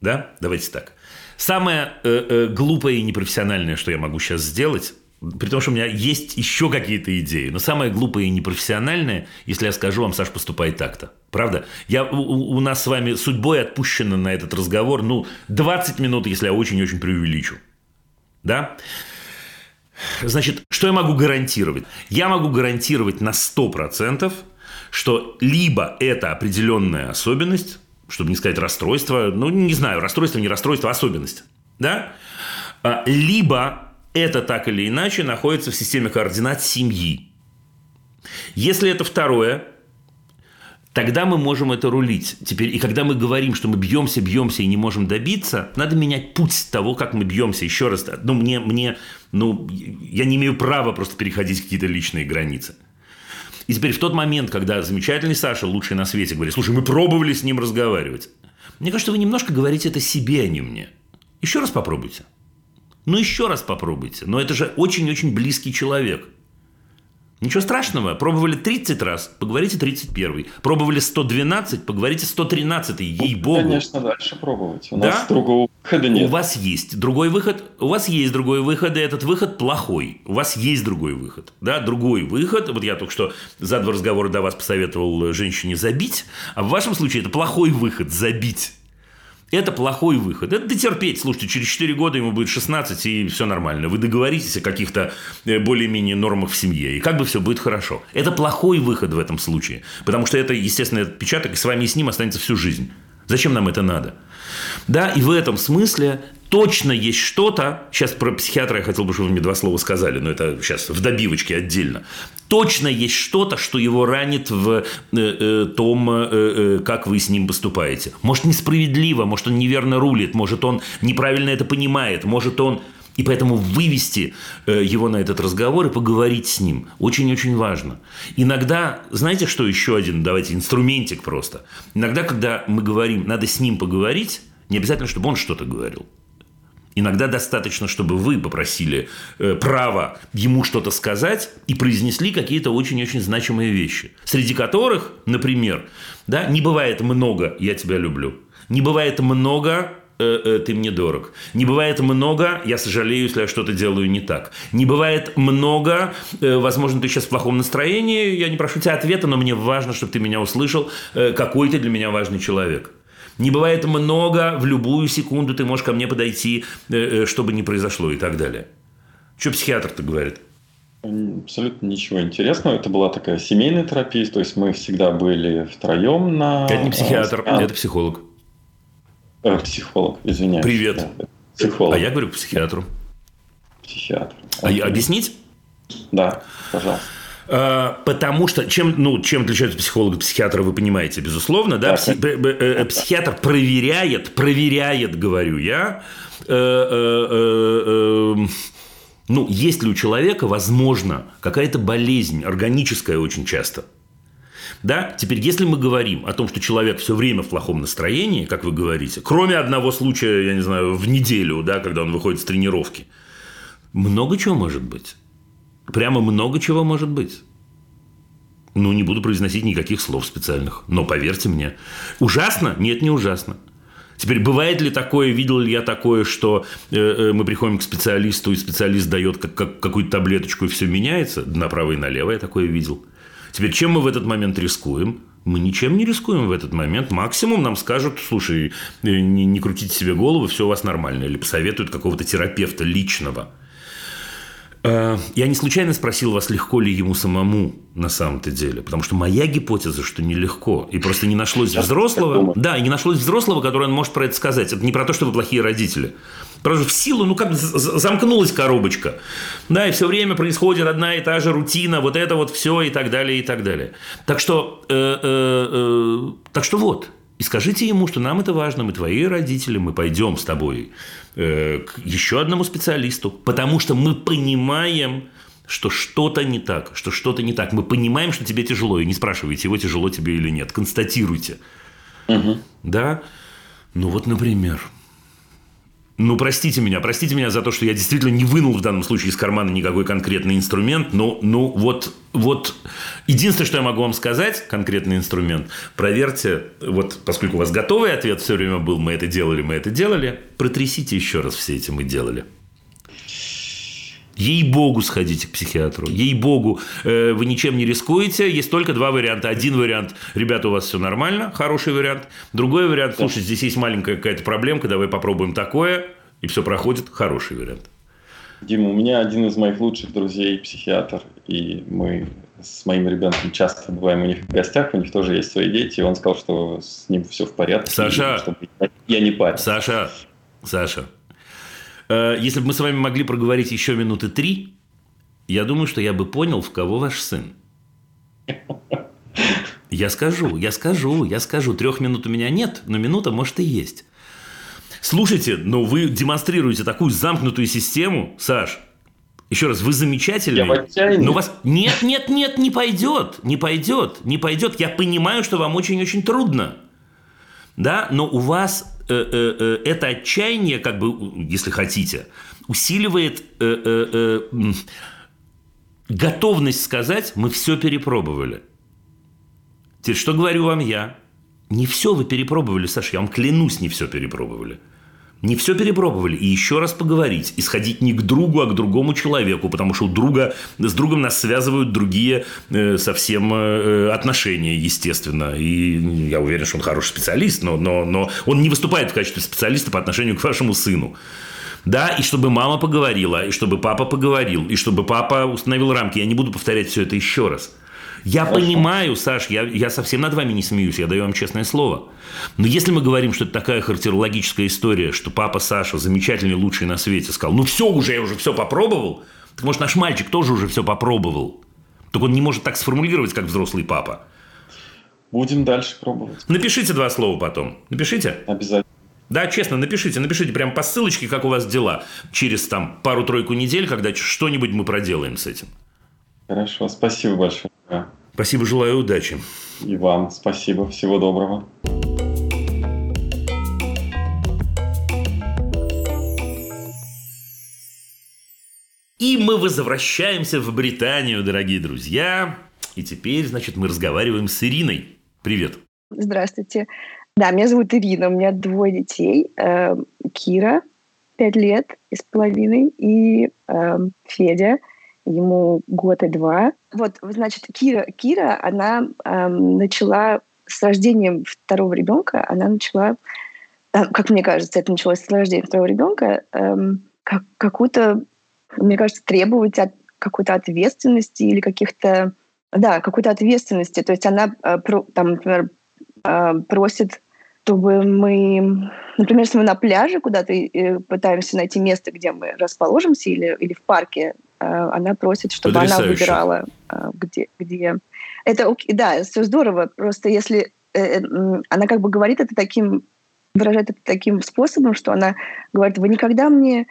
да, давайте так. Самое э, э, глупое и непрофессиональное, что я могу сейчас сделать, при том, что у меня есть еще какие-то идеи. Но самое глупое и непрофессиональное, если я скажу вам, Саш, поступай так-то. Правда? Я, у, у нас с вами судьбой отпущено на этот разговор, ну, 20 минут, если я очень-очень преувеличу. Да? Значит, что я могу гарантировать? Я могу гарантировать на 100%, что либо это определенная особенность, чтобы не сказать расстройство, ну, не знаю, расстройство, не расстройство, а особенность. Да? А, либо это так или иначе находится в системе координат семьи. Если это второе, Тогда мы можем это рулить. Теперь, и когда мы говорим, что мы бьемся, бьемся и не можем добиться, надо менять путь того, как мы бьемся. Еще раз, ну, мне, мне, ну, я не имею права просто переходить какие-то личные границы. И теперь в тот момент, когда замечательный Саша, лучший на свете, говорит, слушай, мы пробовали с ним разговаривать. Мне кажется, вы немножко говорите это себе, а не мне. Еще раз попробуйте. Ну, еще раз попробуйте. Но это же очень-очень близкий человек – Ничего страшного. Пробовали 30 раз, поговорите 31. Пробовали 112, поговорите 113. Ей-богу. Конечно, дальше пробовать. У да? нас другого выхода нет. У вас есть другой выход. У вас есть другой выход, и этот выход плохой. У вас есть другой выход. Да, другой выход. Вот я только что за два разговора до вас посоветовал женщине забить. А в вашем случае это плохой выход – забить. Это плохой выход. Это дотерпеть. Слушайте, через 4 года ему будет 16, и все нормально. Вы договоритесь о каких-то э, более-менее нормах в семье, и как бы все будет хорошо. Это плохой выход в этом случае. Потому что это, естественно, отпечаток, и с вами и с ним останется всю жизнь. Зачем нам это надо? Да, и в этом смысле точно есть что-то, сейчас про психиатра я хотел бы, чтобы вы мне два слова сказали, но это сейчас в добивочке отдельно. Точно есть что-то, что его ранит в э, э, том, э, э, как вы с ним поступаете. Может, несправедливо, может, он неверно рулит, может, он неправильно это понимает, может, он... И поэтому вывести э, его на этот разговор и поговорить с ним очень-очень важно. Иногда, знаете, что еще один, давайте, инструментик просто. Иногда, когда мы говорим, надо с ним поговорить, не обязательно, чтобы он что-то говорил. Иногда достаточно, чтобы вы попросили э, право ему что-то сказать и произнесли какие-то очень-очень значимые вещи, среди которых, например, да, не бывает много «я тебя люблю», не бывает много э, э, ты мне дорог. Не бывает много, я сожалею, если я что-то делаю не так. Не бывает много, возможно, ты сейчас в плохом настроении, я не прошу тебя ответа, но мне важно, чтобы ты меня услышал, какой ты для меня важный человек. Не бывает много, в любую секунду ты можешь ко мне подойти, э, э, чтобы не произошло и так далее. Что психиатр-то говорит? Абсолютно ничего интересного. Это была такая семейная терапия, то есть мы всегда были втроем на... Это не психиатр, а... это психолог. Э, психолог, извиняюсь. Привет. Психолог. А я говорю психиатру. Психиатр. А объяснить? Да, пожалуйста. А, потому что чем, ну, чем отличается психолог от психиатра, вы понимаете, безусловно, да? Пси, э, психиатр проверяет, проверяет, говорю я, э, э, ну, есть ли у человека, возможно, какая-то болезнь, органическая очень часто. Да? Теперь, если мы говорим о том, что человек все время в плохом настроении, как вы говорите, кроме одного случая, я не знаю, в неделю, да, когда он выходит с тренировки, много чего может быть. Прямо много чего может быть. Ну, не буду произносить никаких слов специальных. Но поверьте мне. Ужасно? Нет, не ужасно. Теперь, бывает ли такое, видел ли я такое, что э, э, мы приходим к специалисту, и специалист дает как, как, какую-то таблеточку, и все меняется? Направо и налево я такое видел. Теперь, чем мы в этот момент рискуем? Мы ничем не рискуем в этот момент. Максимум нам скажут, слушай, э, не, не крутите себе голову, все у вас нормально. Или посоветуют какого-то терапевта личного – я не случайно спросил вас, легко ли ему самому на самом-то деле, потому что моя гипотеза, что нелегко, и просто не нашлось взрослого, да, и не нашлось взрослого, который он может про это сказать. Это не про то, что вы плохие родители. Просто в силу, ну как замкнулась коробочка, да, и все время происходит одна и та же рутина, вот это вот все и так далее, и так далее. Так что, э, э, э, так что вот, и скажите ему, что нам это важно, мы твои родители, мы пойдем с тобой э, к еще одному специалисту, потому что мы понимаем, что что-то не так, что что-то не так. Мы понимаем, что тебе тяжело, и не спрашивайте его, тяжело тебе или нет. Констатируйте. Угу. Да? Ну вот, например, ну, простите меня, простите меня за то, что я действительно не вынул в данном случае из кармана никакой конкретный инструмент, но ну, вот, вот единственное, что я могу вам сказать, конкретный инструмент, проверьте, вот поскольку у вас готовый ответ все время был, мы это делали, мы это делали, протрясите еще раз все эти мы делали. Ей-богу, сходите к психиатру. Ей-богу, э, вы ничем не рискуете. Есть только два варианта. Один вариант, ребята, у вас все нормально, хороший вариант. Другой вариант, слушай, здесь есть маленькая какая-то проблемка, давай попробуем такое, и все проходит, хороший вариант. Дима, у меня один из моих лучших друзей психиатр, и мы с моим ребенком часто бываем у них в гостях, у них тоже есть свои дети, и он сказал, что с ним все в порядке. Саша, чтобы я не парень. Саша, Саша, если бы мы с вами могли проговорить еще минуты три, я думаю, что я бы понял, в кого ваш сын. Я скажу, я скажу, я скажу. Трех минут у меня нет, но минута может и есть. Слушайте, но вы демонстрируете такую замкнутую систему, Саш. Еще раз, вы замечательный. Я. Но вас... Нет, нет, нет, не пойдет. Не пойдет. Не пойдет. Я понимаю, что вам очень-очень трудно. Да, но у вас э, э, э, это отчаяние, как бы, если хотите, усиливает э, э, э, готовность сказать, мы все перепробовали. Теперь, что говорю вам я? Не все вы перепробовали, Саша, я вам клянусь, не все перепробовали. Не все перепробовали. И еще раз поговорить. И сходить не к другу, а к другому человеку. Потому что у друга, с другом нас связывают другие э, совсем э, отношения, естественно. И я уверен, что он хороший специалист, но, но, но он не выступает в качестве специалиста по отношению к вашему сыну. Да, и чтобы мама поговорила, и чтобы папа поговорил, и чтобы папа установил рамки. Я не буду повторять все это еще раз. Я Хорошо. понимаю, Саш, я, я совсем над вами не смеюсь, я даю вам честное слово. Но если мы говорим, что это такая характерологическая история, что папа Саша, замечательный, лучший на свете, сказал, ну все уже, я уже все попробовал, так может наш мальчик тоже уже все попробовал. Только он не может так сформулировать, как взрослый папа. Будем дальше пробовать. Напишите два слова потом. Напишите. Обязательно. Да, честно, напишите, напишите прямо по ссылочке, как у вас дела. Через там пару-тройку недель, когда что-нибудь мы проделаем с этим. Хорошо, спасибо большое. Спасибо, желаю удачи. И вам спасибо, всего доброго. И мы возвращаемся в Британию, дорогие друзья. И теперь, значит, мы разговариваем с Ириной. Привет. Здравствуйте. Да, меня зовут Ирина, у меня двое детей. Э, Кира, пять лет и с половиной, и э, Федя, ему год и два. Вот, значит, Кира, Кира она э, начала с рождением второго ребенка, она начала, э, как мне кажется, это началось с рождения второго ребенка, э, как, какую-то, мне кажется, требовать от какой-то ответственности или каких-то, да, какой-то ответственности. То есть она, э, про, там, например, э, просит чтобы мы, например, если мы на пляже куда-то э, пытаемся найти место, где мы расположимся, или, или в парке, она просит, чтобы Потрясающе. она выбирала, э, где, где. Это да, все здорово. Просто если она как бы говорит это таким, выражает это таким способом, что она говорит, вы никогда мне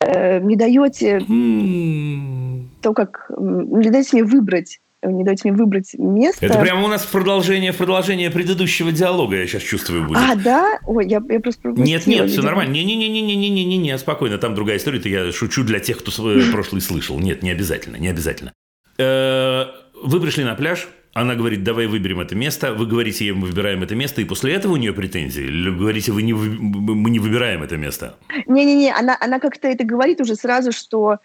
не даете mm. то, как не даете мне выбрать не дайте мне выбрать место. Это прямо у нас продолжение, продолжение предыдущего диалога, я сейчас чувствую, будет. А, да? Ой, я, я просто Нет, нет, все нормально. Не-не-не-не-не-не-не, спокойно, там другая история, это я шучу для тех, кто прошлый слышал. Нет, не обязательно, не обязательно. Э, вы пришли на пляж, она говорит, давай выберем это место. Вы говорите ей, мы выбираем это место, и после этого у нее претензии? Или говорите, вы не, мы не выбираем это место? Не-не-не, она, она как-то это говорит уже сразу, что Э,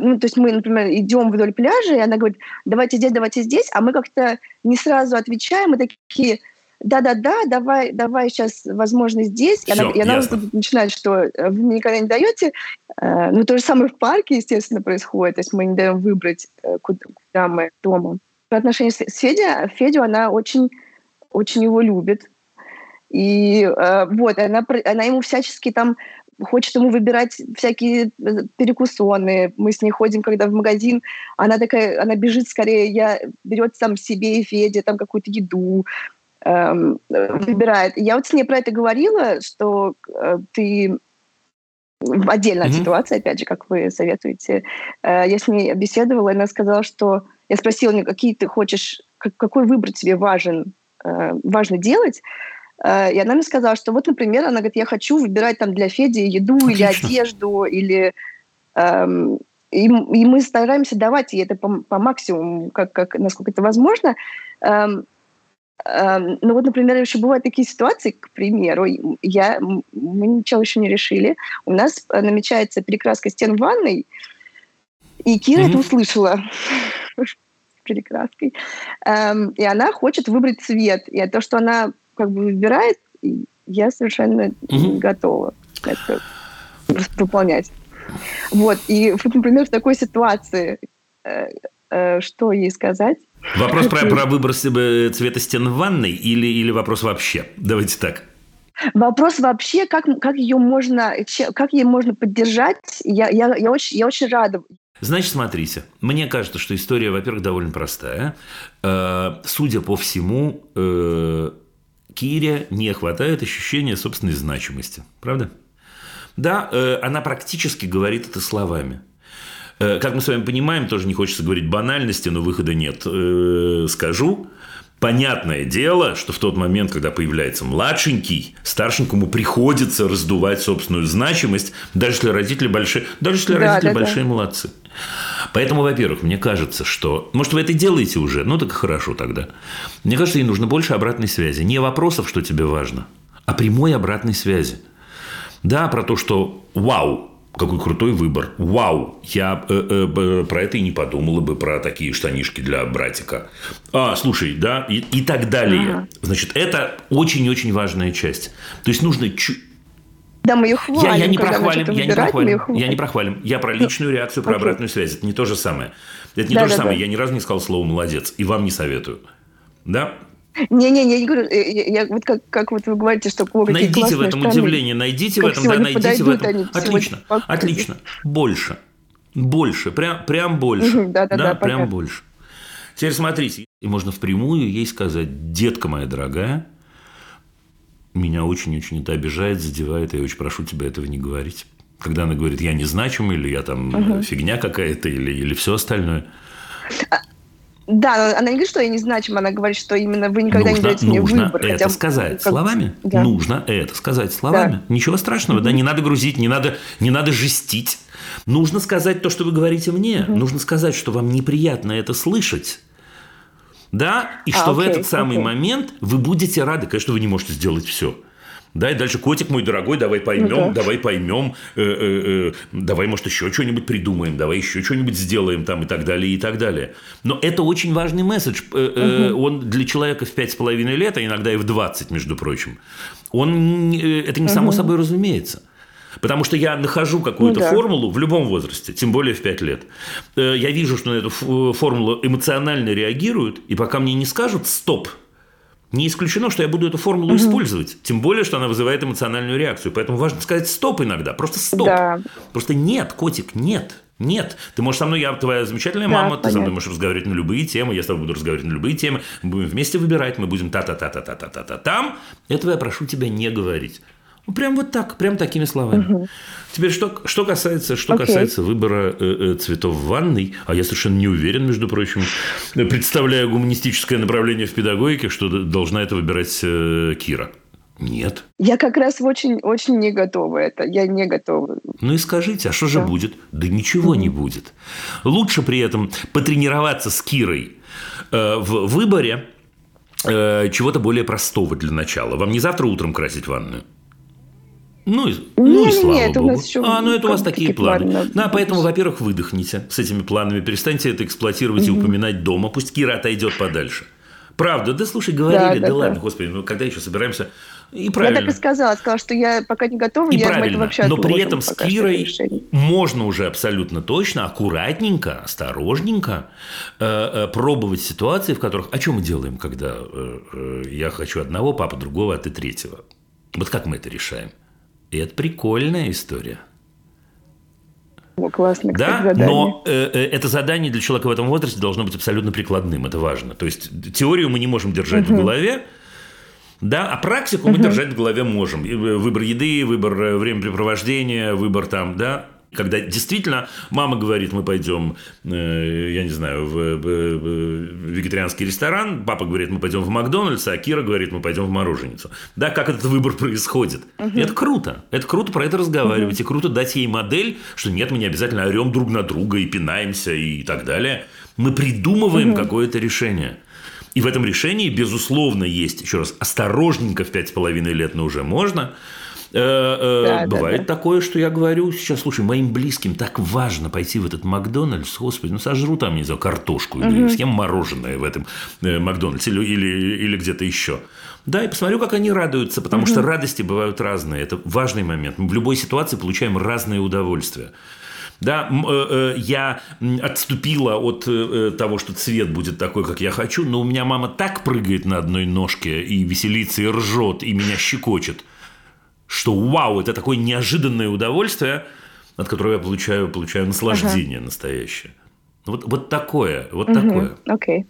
ну, то есть мы, например, идем вдоль пляжа, и она говорит, давайте здесь, давайте здесь, а мы как-то не сразу отвечаем, мы такие, да-да-да, давай, давай сейчас, возможно, здесь. Все, и она, и она начинает, что э, вы мне никогда не даете. Э, ну, то же самое в парке, естественно, происходит. То есть мы не даем выбрать, куда, куда мы дома. По отношению с Федя, Федю она очень, очень его любит. И э, вот, она, она ему всячески там хочет ему выбирать всякие э, перекусоны. Мы с ней ходим, когда в магазин, она такая, она бежит скорее, я берет сам себе и Федя там какую-то еду, эм, выбирает. Я вот с ней про это говорила, что э, ты отдельная mm-hmm. ситуация, опять же, как вы советуете. Э, я с ней беседовала, и она сказала, что я спросила, какие ты хочешь, какой выбор тебе важен, э, важно делать. Э, и она мне сказала, что вот, например, она говорит, я хочу выбирать там для Феди еду Отлично. или одежду, или... Эм, и, и мы стараемся давать ей это по, по максимуму, как, как, насколько это возможно. Эм, эм, ну вот, например, еще бывают такие ситуации, к примеру, я, мы ничего еще не решили. У нас намечается перекраска стен в ванной, и Кира mm-hmm. это услышала перекраской. Эм, и она хочет выбрать цвет. И то, что она как бы выбирает, я совершенно угу. готова это выполнять. Вот, и, например, в такой ситуации, э, э, что ей сказать? Вопрос про, про выбор цвета стен в ванной или, или вопрос вообще? Давайте так. Вопрос вообще, как, как ее можно, как ей можно поддержать. Я, я, я, очень, я очень рада. Значит, смотрите, мне кажется, что история, во-первых, довольно простая. Э, судя по всему, э, Кире не хватает ощущения собственной значимости. Правда? Да, э, она практически говорит это словами. Как мы с вами понимаем, тоже не хочется говорить банальности, но выхода нет. Скажу, Понятное дело, что в тот момент, когда появляется младшенький, старшенькому приходится раздувать собственную значимость, даже если родители большие, даже если да, родители да, большие да. молодцы. Поэтому, во-первых, мне кажется, что... Может, вы это делаете уже? Ну, так хорошо тогда. Мне кажется, ей нужно больше обратной связи. Не вопросов, что тебе важно, а прямой обратной связи. Да, про то, что вау, какой крутой выбор. Вау, я э, э, про это и не подумала бы, про такие штанишки для братика. А, слушай, да, и, и так далее. Ага. Значит, это очень-очень важная часть. То есть нужно чуть да, мы ее хвалим. Я, я не прохвалим, я не прохвалим, я не прохвалим. Я про личную реакцию, про обратную связь. Это не то же самое. Это не да, то же да, самое. Да. Я ни разу не сказал слово «молодец». И вам не советую. Да? Не-не, я не говорю, я, я, вот как, как вот вы говорите, что о, Найдите в этом штаны, удивление, найдите в этом, да, найдите в этом. Отлично, отлично. Больше. Больше, прям, прям больше. да, да, да, да прям больше. Теперь смотрите, и можно впрямую ей сказать, детка моя дорогая, меня очень-очень это обижает, задевает, я очень прошу тебя этого не говорить. Когда она говорит, я незначимый, или я там угу. фигня какая-то, или, или все остальное. А, да, она не говорит, что я незначима, она говорит, что именно вы никогда нужно, не даете мне нужно выбор. это хотя, сказать как... словами. Да. Нужно это сказать словами. Да. Ничего страшного, mm-hmm. да, не надо грузить, не надо, не надо жестить. Нужно сказать то, что вы говорите мне. Mm-hmm. Нужно сказать, что вам неприятно это слышать. Да, и а, что окей, в этот самый окей. момент вы будете рады. Конечно, вы не можете сделать все. Да, и дальше, котик мой дорогой, давай поймем, ну, да. давай поймем, э, э, э, давай, может, еще что-нибудь придумаем, давай еще что-нибудь сделаем там и так далее, и так далее. Но это очень важный месседж. Э, угу. Он для человека в пять с половиной лет, а иногда и в 20, между прочим. Он, э, это не само угу. собой разумеется. Потому что я нахожу какую-то ну, да. формулу в любом возрасте, тем более в 5 лет. Э, я вижу, что на эту формулу эмоционально реагируют, и пока мне не скажут «стоп», не исключено, что я буду эту формулу угу. использовать. Тем более, что она вызывает эмоциональную реакцию. Поэтому важно сказать стоп иногда. Просто стоп. Да. Просто нет, котик, нет. Нет. Ты можешь со мной, я твоя замечательная да, мама, понятно. ты со мной можешь разговаривать на любые темы, я с тобой буду разговаривать на любые темы, мы будем вместе выбирать, мы будем та-та-та-та-та-та-та там. Этого я прошу тебя не говорить. Ну, прям вот так, прям такими словами. Угу. Теперь, что, что касается, что okay. касается выбора э, э, цветов в ванной, а я совершенно не уверен, между прочим, представляя гуманистическое направление в педагогике, что должна это выбирать э, Кира. Нет. Я как раз очень, очень не готова это. Я не готова. Ну и скажите, а что да. же будет? Да ничего не будет. Лучше при этом потренироваться с Кирой э, в выборе э, чего-то более простого для начала. Вам не завтра утром красить ванную? Ну, и, ну и слава нет, богу. У нас еще а, ну это у вас такие планы. планы. Да, поэтому, во-первых, выдохните с этими планами, перестаньте это эксплуатировать угу. и упоминать дома. Пусть Кира отойдет подальше. Правда, да слушай, говорили, да, да, да ладно, да. господи, ну когда еще собираемся? И правильно. Я так и сказала, сказала, что я пока не готова, и я правильно. вообще Но при этом с Кирой можно уже абсолютно точно, аккуратненько, осторожненько э, э, пробовать ситуации, в которых... А что мы делаем, когда э, э, я хочу одного, папа другого, а ты третьего? Вот как мы это решаем? И это прикольная история. О, классно, да, задание. но э, э, это задание для человека в этом возрасте должно быть абсолютно прикладным, это важно. То есть теорию мы не можем держать угу. в голове, да, а практику угу. мы держать в голове можем. Э, выбор еды, выбор э, времяпрепровождения, выбор там, да, когда действительно мама говорит, мы пойдем, э, я не знаю, в, вегетарианский ресторан, папа говорит, мы пойдем в Макдональдс, а Кира говорит, мы пойдем в мороженицу. Да, как этот выбор происходит. Угу. это круто. Это круто про это разговаривать. Угу. И круто дать ей модель, что нет, мы не обязательно орем друг на друга и пинаемся и так далее. Мы придумываем угу. какое-то решение. И в этом решении, безусловно, есть, еще раз, осторожненько в пять с половиной лет, но уже можно – да, Бывает да, да. такое, что я говорю сейчас, слушай, моим близким так важно пойти в этот Макдональдс, господи, ну сожру там, не знаю, картошку угу. или съем мороженое в этом э, Макдональдсе или, или, или где-то еще. Да, и посмотрю, как они радуются, потому угу. что радости бывают разные. Это важный момент. Мы в любой ситуации получаем разные удовольствия. Да, я отступила от того, что цвет будет такой, как я хочу, но у меня мама так прыгает на одной ножке и веселится, и ржет, и меня щекочет – что вау, это такое неожиданное удовольствие, от которого я получаю, получаю наслаждение ага. настоящее. Вот, вот такое, вот угу. такое. Окей.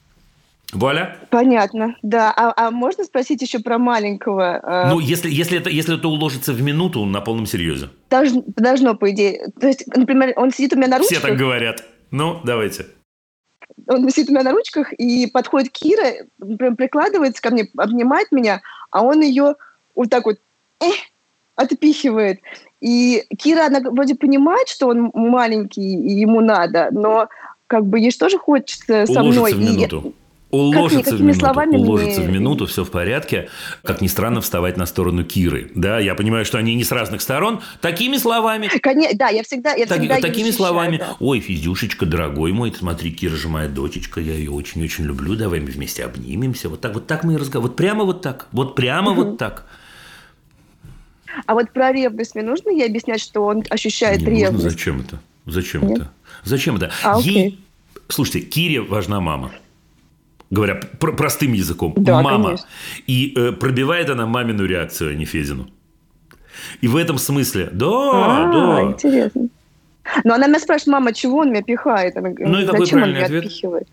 Вуаля. Понятно, да. А, а можно спросить еще про маленького? Э? Ну, если, если, это, если это уложится в минуту, на полном серьезе. Должно, должно, по идее. То есть, например, он сидит у меня на ручках. Все так говорят. Ну, давайте. Он сидит у меня на ручках, и подходит Кира, прям прикладывается ко мне, обнимает меня, а он ее вот так вот э, отпихивает. И Кира, она вроде понимает, что он маленький, и ему надо, но как бы ей тоже хочется со мной. В минуту. Уложится в минуту, словами уложится мне... в минуту, все в порядке. Как ни странно, вставать на сторону Киры. Да, я понимаю, что они не с разных сторон. Такими словами. Конечно, да, я всегда, я так, всегда Такими защищаю, словами. Да. Ой, Физюшечка, дорогой мой, смотри, Кира же моя дочечка, я ее очень-очень люблю. Давай мы вместе обнимемся. Вот так, вот так мы и разговариваем. Вот прямо вот так. Вот прямо угу. вот так. А вот про ревность мне нужно ей объяснять, что он ощущает не ревность? Нужно. Зачем это? Зачем Нет? это? Зачем это? А, Ей... Слушайте, Кире важна мама говоря пр- простым языком, да, мама. Конечно. И э, пробивает она мамину реакцию, а не Фезину. И в этом смысле, да, а, да. Интересно. Но она меня спрашивает, мама, чего он меня пихает? Она, ну и какой меня ответ? отпихивает?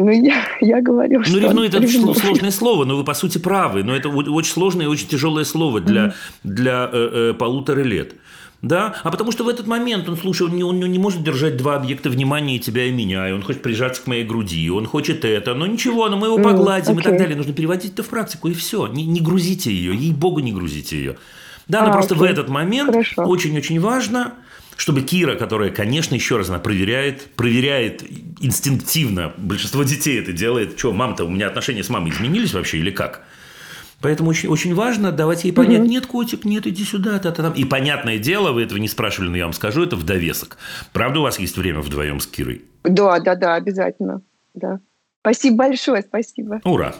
Ну, я, я говорю, ну, что... Ну, ревнует – это сложное слово, но вы, по сути, правы. Но это очень сложное и очень тяжелое слово для, mm-hmm. для э, э, полутора лет. Да? А потому что в этот момент он, слушай, он не, он не может держать два объекта внимания, и тебя, и меня, и он хочет прижаться к моей груди, он хочет это, но ничего, но мы его погладим mm, okay. и так далее. Нужно переводить это в практику, и все. Не, не грузите ее, ей-богу, не грузите ее. Да, но а, просто окей. в этот момент очень-очень важно, чтобы Кира, которая, конечно, еще раз она проверяет, проверяет инстинктивно, большинство детей это делает, что, мам-то, у меня отношения с мамой изменились вообще или как? Поэтому очень, очень важно давать ей понять, угу. нет, котик, нет, иди сюда, та -та -та. И понятное дело, вы этого не спрашивали, но я вам скажу, это в довесок. Правда, у вас есть время вдвоем с Кирой? Да, да, да, обязательно. Да. Спасибо большое, спасибо. Ура!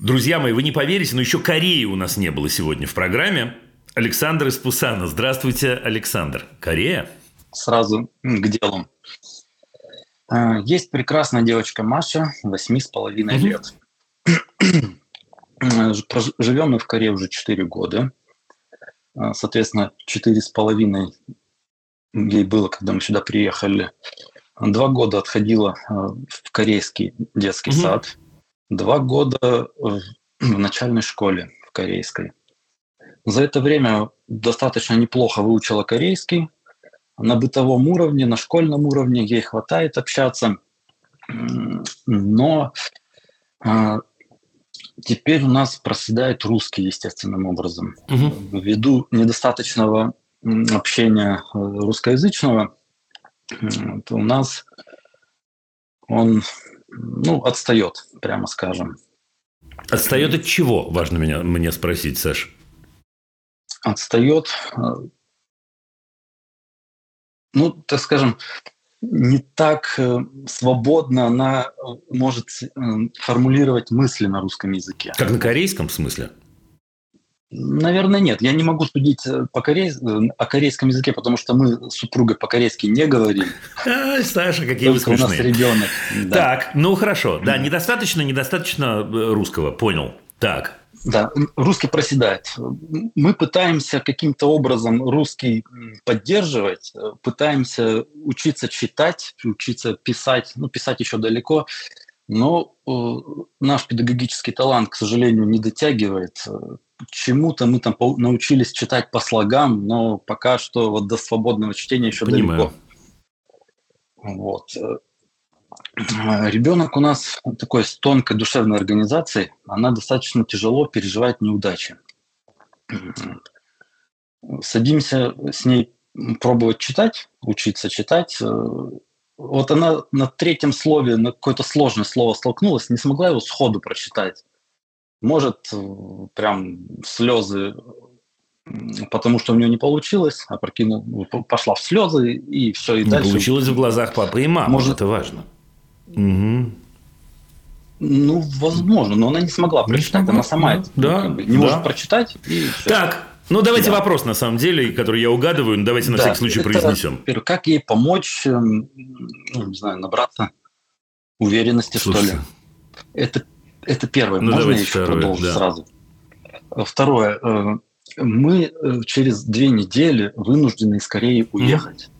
Друзья мои, вы не поверите, но еще Кореи у нас не было сегодня в программе. Александр из Пусана. Здравствуйте, Александр. Корея? Сразу к делу. А, есть прекрасная девочка Маша, восьми с половиной лет. Живем мы в Корее уже 4 года. А, соответственно, четыре с половиной ей было, когда мы сюда приехали. Два года отходила а, в корейский детский сад. Два года в начальной школе в корейской. За это время достаточно неплохо выучила корейский на бытовом уровне, на школьном уровне ей хватает общаться, но а, теперь у нас проседает русский естественным образом. Угу. Ввиду недостаточного общения э, русскоязычного, у нас он ну, отстает, прямо скажем. Отстает от чего, важно меня, мне спросить, Саш? Отстает э, ну, так скажем, не так э, свободно она э, может формулировать мысли на русском языке. Как на корейском смысле? Наверное, нет. Я не могу судить по корей... о корейском языке, потому что мы с супругой по-корейски не говорим. А, Саша, какие вы смешные. у нас ребенок. Да. Так, ну хорошо. Да, недостаточно, недостаточно русского. Понял. Так. Да, русский проседает. Мы пытаемся каким-то образом русский поддерживать, э, пытаемся учиться читать, учиться писать, ну, писать еще далеко, но э, наш педагогический талант, к сожалению, не дотягивает. Чему-то мы там научились читать по слогам, но пока что вот до свободного чтения еще Понимаю. далеко. Вот. А, Ребенок у нас такой с тонкой душевной организацией, она достаточно тяжело переживает неудачи. Садимся с ней пробовать читать, учиться читать. Э, вот она на третьем слове, на какое-то сложное слово столкнулась, не смогла его сходу прочитать. Может, э, прям слезы, потому что у нее не получилось, а прокинул, пошла в слезы, и все, и не дальше. Получилось в глазах папы и мамы, Может, это важно. Угу. Ну, возможно, но она не смогла прочитать, она сама да, это, да, как бы, не да. может прочитать. И так, ну давайте да. вопрос на самом деле, который я угадываю, но давайте на да, всякий случай это, произнесем. Как ей помочь, эм, ну, не знаю, набраться уверенности, Слушайте. что ли? Это это первое. Ну, Можно я еще второе, продолжу да. сразу? Второе. Э, мы э, через две недели вынуждены скорее уехать.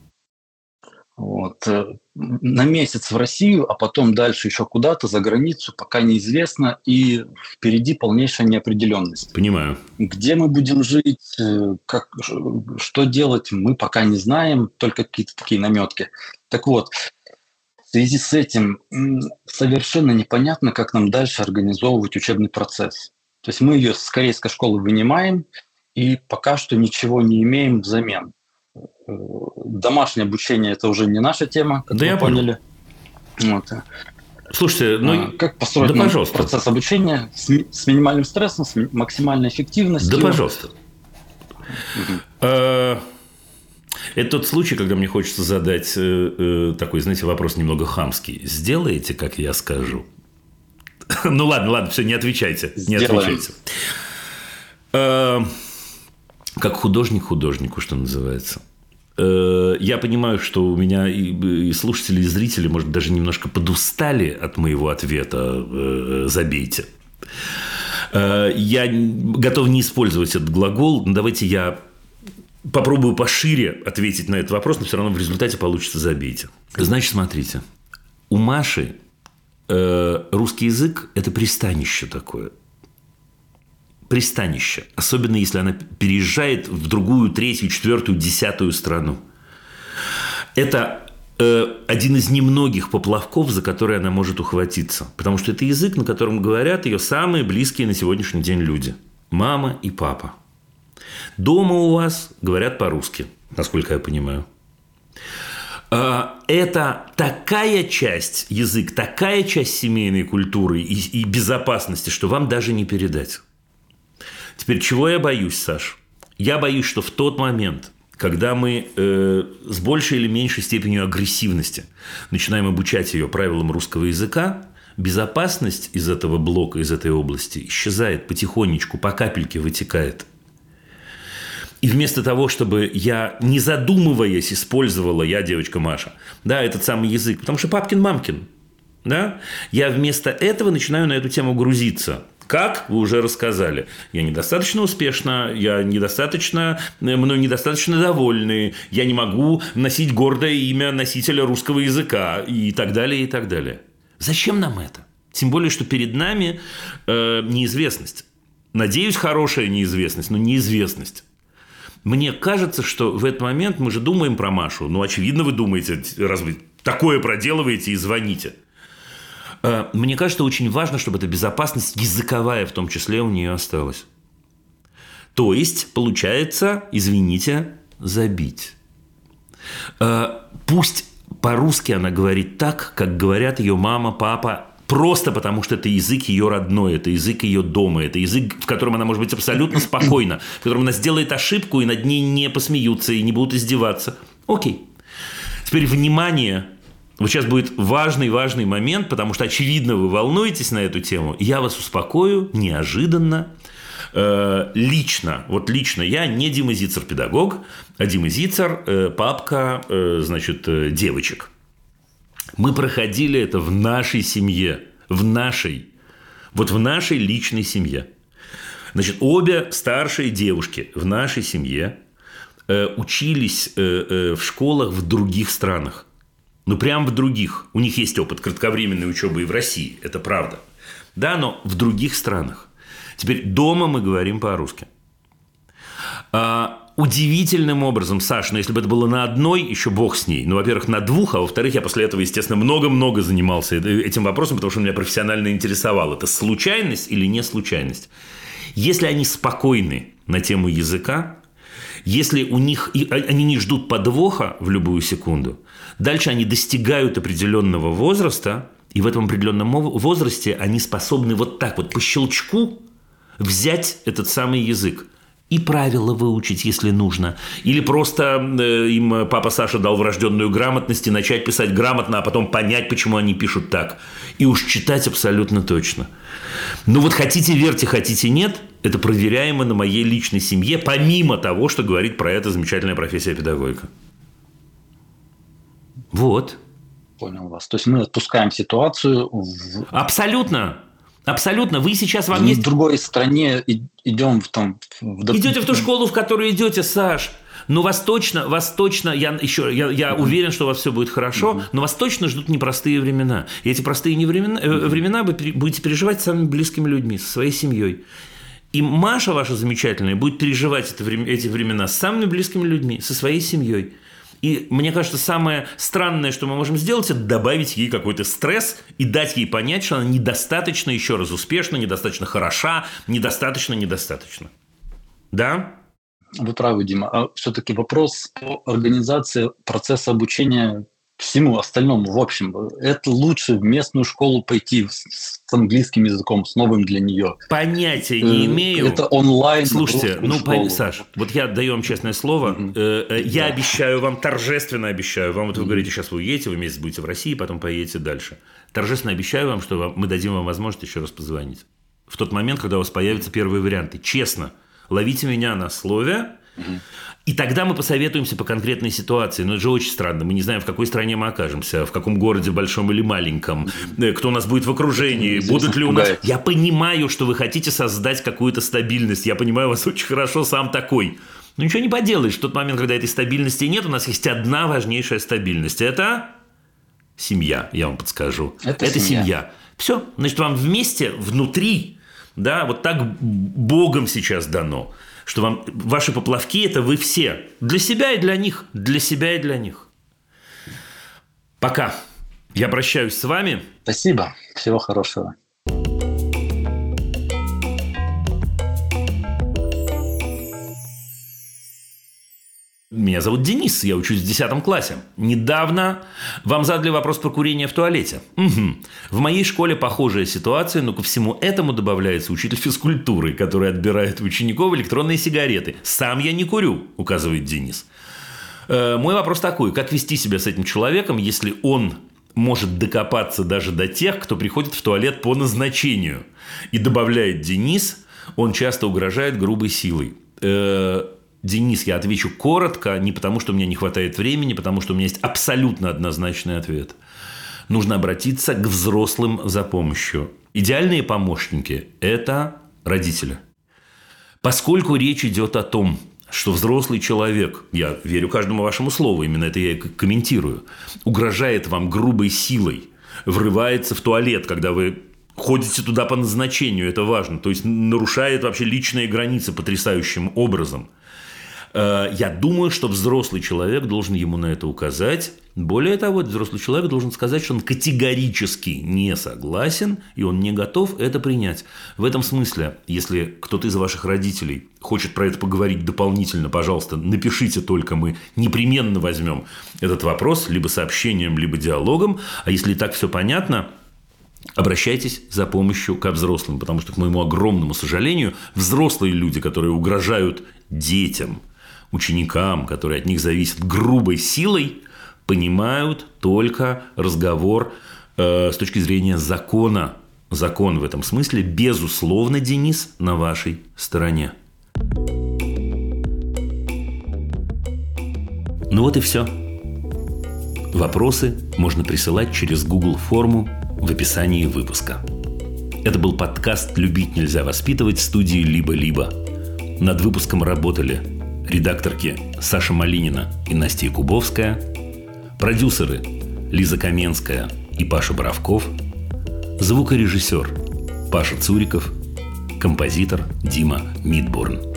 Вот. Э, на месяц в Россию, а потом дальше еще куда-то, за границу, пока неизвестно, и впереди полнейшая неопределенность. Понимаю. Где мы будем жить, э, как, что делать, мы пока не знаем, только какие-то такие наметки. Так вот, в связи с этим совершенно непонятно, как нам дальше организовывать учебный процесс. То есть мы ее с корейской школы вынимаем, и пока что ничего не имеем взамен. Домашнее обучение это уже не наша тема, как да вы я поняли. Вот. Слушайте, ну а, как построить да, пожалуйста. процесс обучения с, с минимальным стрессом, с максимальной эффективностью? Да, пожалуйста. Угу. Это тот случай, когда мне хочется задать э, такой, знаете, вопрос немного хамский. Сделаете, как я скажу? Ну ладно, ладно, все, не отвечайте. Не отвечайте. Как художник художнику, что называется. Э, я понимаю, что у меня и слушатели, и зрители, может, даже немножко подустали от моего ответа э, «забейте». Э, я готов не использовать этот глагол, но давайте я попробую пошире ответить на этот вопрос, но все равно в результате получится «забейте». Значит, смотрите, у Маши русский язык – это пристанище такое – пристанище, особенно если она переезжает в другую, третью, четвертую, десятую страну. Это э, один из немногих поплавков, за которые она может ухватиться. Потому что это язык, на котором говорят ее самые близкие на сегодняшний день люди. Мама и папа. Дома у вас говорят по-русски, насколько я понимаю. А, это такая часть язык, такая часть семейной культуры и, и безопасности, что вам даже не передать. Теперь, чего я боюсь, Саш? Я боюсь, что в тот момент, когда мы э, с большей или меньшей степенью агрессивности начинаем обучать ее правилам русского языка, безопасность из этого блока, из этой области исчезает потихонечку, по капельке вытекает. И вместо того, чтобы я, не задумываясь, использовала, я девочка Маша, да, этот самый язык, потому что папкин-мамкин, да, я вместо этого начинаю на эту тему грузиться. Как? Вы уже рассказали. Я недостаточно успешна, я недостаточно, мной недостаточно довольны, я не могу носить гордое имя носителя русского языка и так далее, и так далее. Зачем нам это? Тем более, что перед нами э, неизвестность. Надеюсь, хорошая неизвестность, но неизвестность. Мне кажется, что в этот момент мы же думаем про Машу. Ну, очевидно, вы думаете, раз вы такое проделываете и звоните – Э, мне кажется, очень важно, чтобы эта безопасность языковая в том числе у нее осталась. То есть, получается, извините, забить. Э, пусть по-русски она говорит так, как говорят ее мама, папа, просто потому что это язык ее родной, это язык ее дома, это язык, в котором она может быть абсолютно спокойна, в котором она сделает ошибку, и над ней не посмеются и не будут издеваться. Окей. Теперь внимание вот сейчас будет важный-важный момент, потому что, очевидно, вы волнуетесь на эту тему. Я вас успокою неожиданно, э, лично, вот лично я не Дима Зицер педагог, а Дима Зицер э, папка, э, значит, девочек. Мы проходили это в нашей семье, в нашей, вот в нашей личной семье. Значит, обе старшие девушки в нашей семье учились в школах в других странах. Ну, прям в других. У них есть опыт кратковременной учебы и в России, это правда. Да, но в других странах. Теперь дома мы говорим по-русски. А, удивительным образом, Саш, ну если бы это было на одной, еще бог с ней. Ну, во-первых, на двух, а во-вторых, я после этого, естественно, много-много занимался этим вопросом, потому что он меня профессионально интересовал. Это случайность или не случайность? Если они спокойны на тему языка, если у них, а, они не ждут подвоха в любую секунду, дальше они достигают определенного возраста, и в этом определенном возрасте они способны вот так вот по щелчку взять этот самый язык и правила выучить, если нужно. Или просто э, им папа Саша дал врожденную грамотность и начать писать грамотно, а потом понять, почему они пишут так. И уж читать абсолютно точно. Ну вот хотите верьте, хотите нет, это проверяемо на моей личной семье, помимо того, что говорит про это замечательная профессия педагогика. Вот. Понял вас. То есть мы отпускаем ситуацию. В... Абсолютно. Абсолютно. Вы сейчас вам есть... в другой стране идем в том... В... Идете в ту школу, в которую идете, Саш. Но вас точно, вас точно, я еще, я, я уверен, что у вас все будет хорошо, но вас точно ждут непростые времена. И эти простые не времена, э, времена вы будете переживать с самыми близкими людьми, со своей семьей. И Маша ваша замечательная будет переживать это, эти времена с самыми близкими людьми, со своей семьей. И мне кажется, самое странное, что мы можем сделать, это добавить ей какой-то стресс и дать ей понять, что она недостаточно, еще раз, успешна, недостаточно хороша, недостаточно, недостаточно. Да? Вы правы, Дима. А все-таки вопрос по организации процесса обучения всему остальному, в общем, это лучше в местную школу пойти с английским языком, с новым для нее. Понятия не э, имею. Это онлайн. Слушайте, ну, школу. Саш, вот я даю вам честное слово. Mm-hmm. Я да. обещаю вам, торжественно обещаю вам, вот вы mm-hmm. говорите, сейчас вы уедете, вы месяц будете в России, потом поедете дальше. Торжественно обещаю вам, что мы дадим вам возможность еще раз позвонить. В тот момент, когда у вас появятся первые варианты. Честно, ловите меня на слове, и тогда мы посоветуемся по конкретной ситуации. Но это же очень странно. Мы не знаем, в какой стране мы окажемся, в каком городе, большом или маленьком, э, кто у нас будет в окружении, будут ли у нас... Я понимаю, что вы хотите создать какую-то стабильность. Я понимаю вас очень хорошо, сам такой. Но ничего не поделаешь. В тот момент, когда этой стабильности нет, у нас есть одна важнейшая стабильность. Это семья, я вам подскажу. Это, это семья. семья. Все. Значит, вам вместе, внутри, да, вот так Богом сейчас дано – что вам ваши поплавки – это вы все. Для себя и для них. Для себя и для них. Пока. Я прощаюсь с вами. Спасибо. Всего хорошего. Меня зовут Денис, я учусь в 10 классе. Недавно вам задали вопрос про курение в туалете. Угу. В моей школе похожая ситуация, но ко всему этому добавляется учитель физкультуры, который отбирает у учеников электронные сигареты. Сам я не курю, указывает Денис. Э, мой вопрос такой, как вести себя с этим человеком, если он может докопаться даже до тех, кто приходит в туалет по назначению. И добавляет Денис, он часто угрожает грубой силой. Э, Денис, я отвечу коротко, не потому, что мне не хватает времени, потому что у меня есть абсолютно однозначный ответ. Нужно обратиться к взрослым за помощью. Идеальные помощники – это родители. Поскольку речь идет о том, что взрослый человек, я верю каждому вашему слову, именно это я и комментирую, угрожает вам грубой силой, врывается в туалет, когда вы ходите туда по назначению, это важно, то есть нарушает вообще личные границы потрясающим образом – я думаю, что взрослый человек должен ему на это указать. Более того, взрослый человек должен сказать, что он категорически не согласен, и он не готов это принять. В этом смысле, если кто-то из ваших родителей хочет про это поговорить дополнительно, пожалуйста, напишите только, мы непременно возьмем этот вопрос либо сообщением, либо диалогом. А если так все понятно, обращайтесь за помощью к взрослым, потому что, к моему огромному сожалению, взрослые люди, которые угрожают детям – ученикам, которые от них зависят грубой силой, понимают только разговор э, с точки зрения закона. Закон в этом смысле, безусловно, Денис, на вашей стороне. Ну вот и все. Вопросы можно присылать через Google форму в описании выпуска. Это был подкаст «Любить нельзя воспитывать» в студии «Либо-либо». Над выпуском работали редакторки Саша Малинина и Настя Кубовская, продюсеры Лиза Каменская и Паша Боровков, звукорежиссер Паша Цуриков, композитор Дима Мидборн.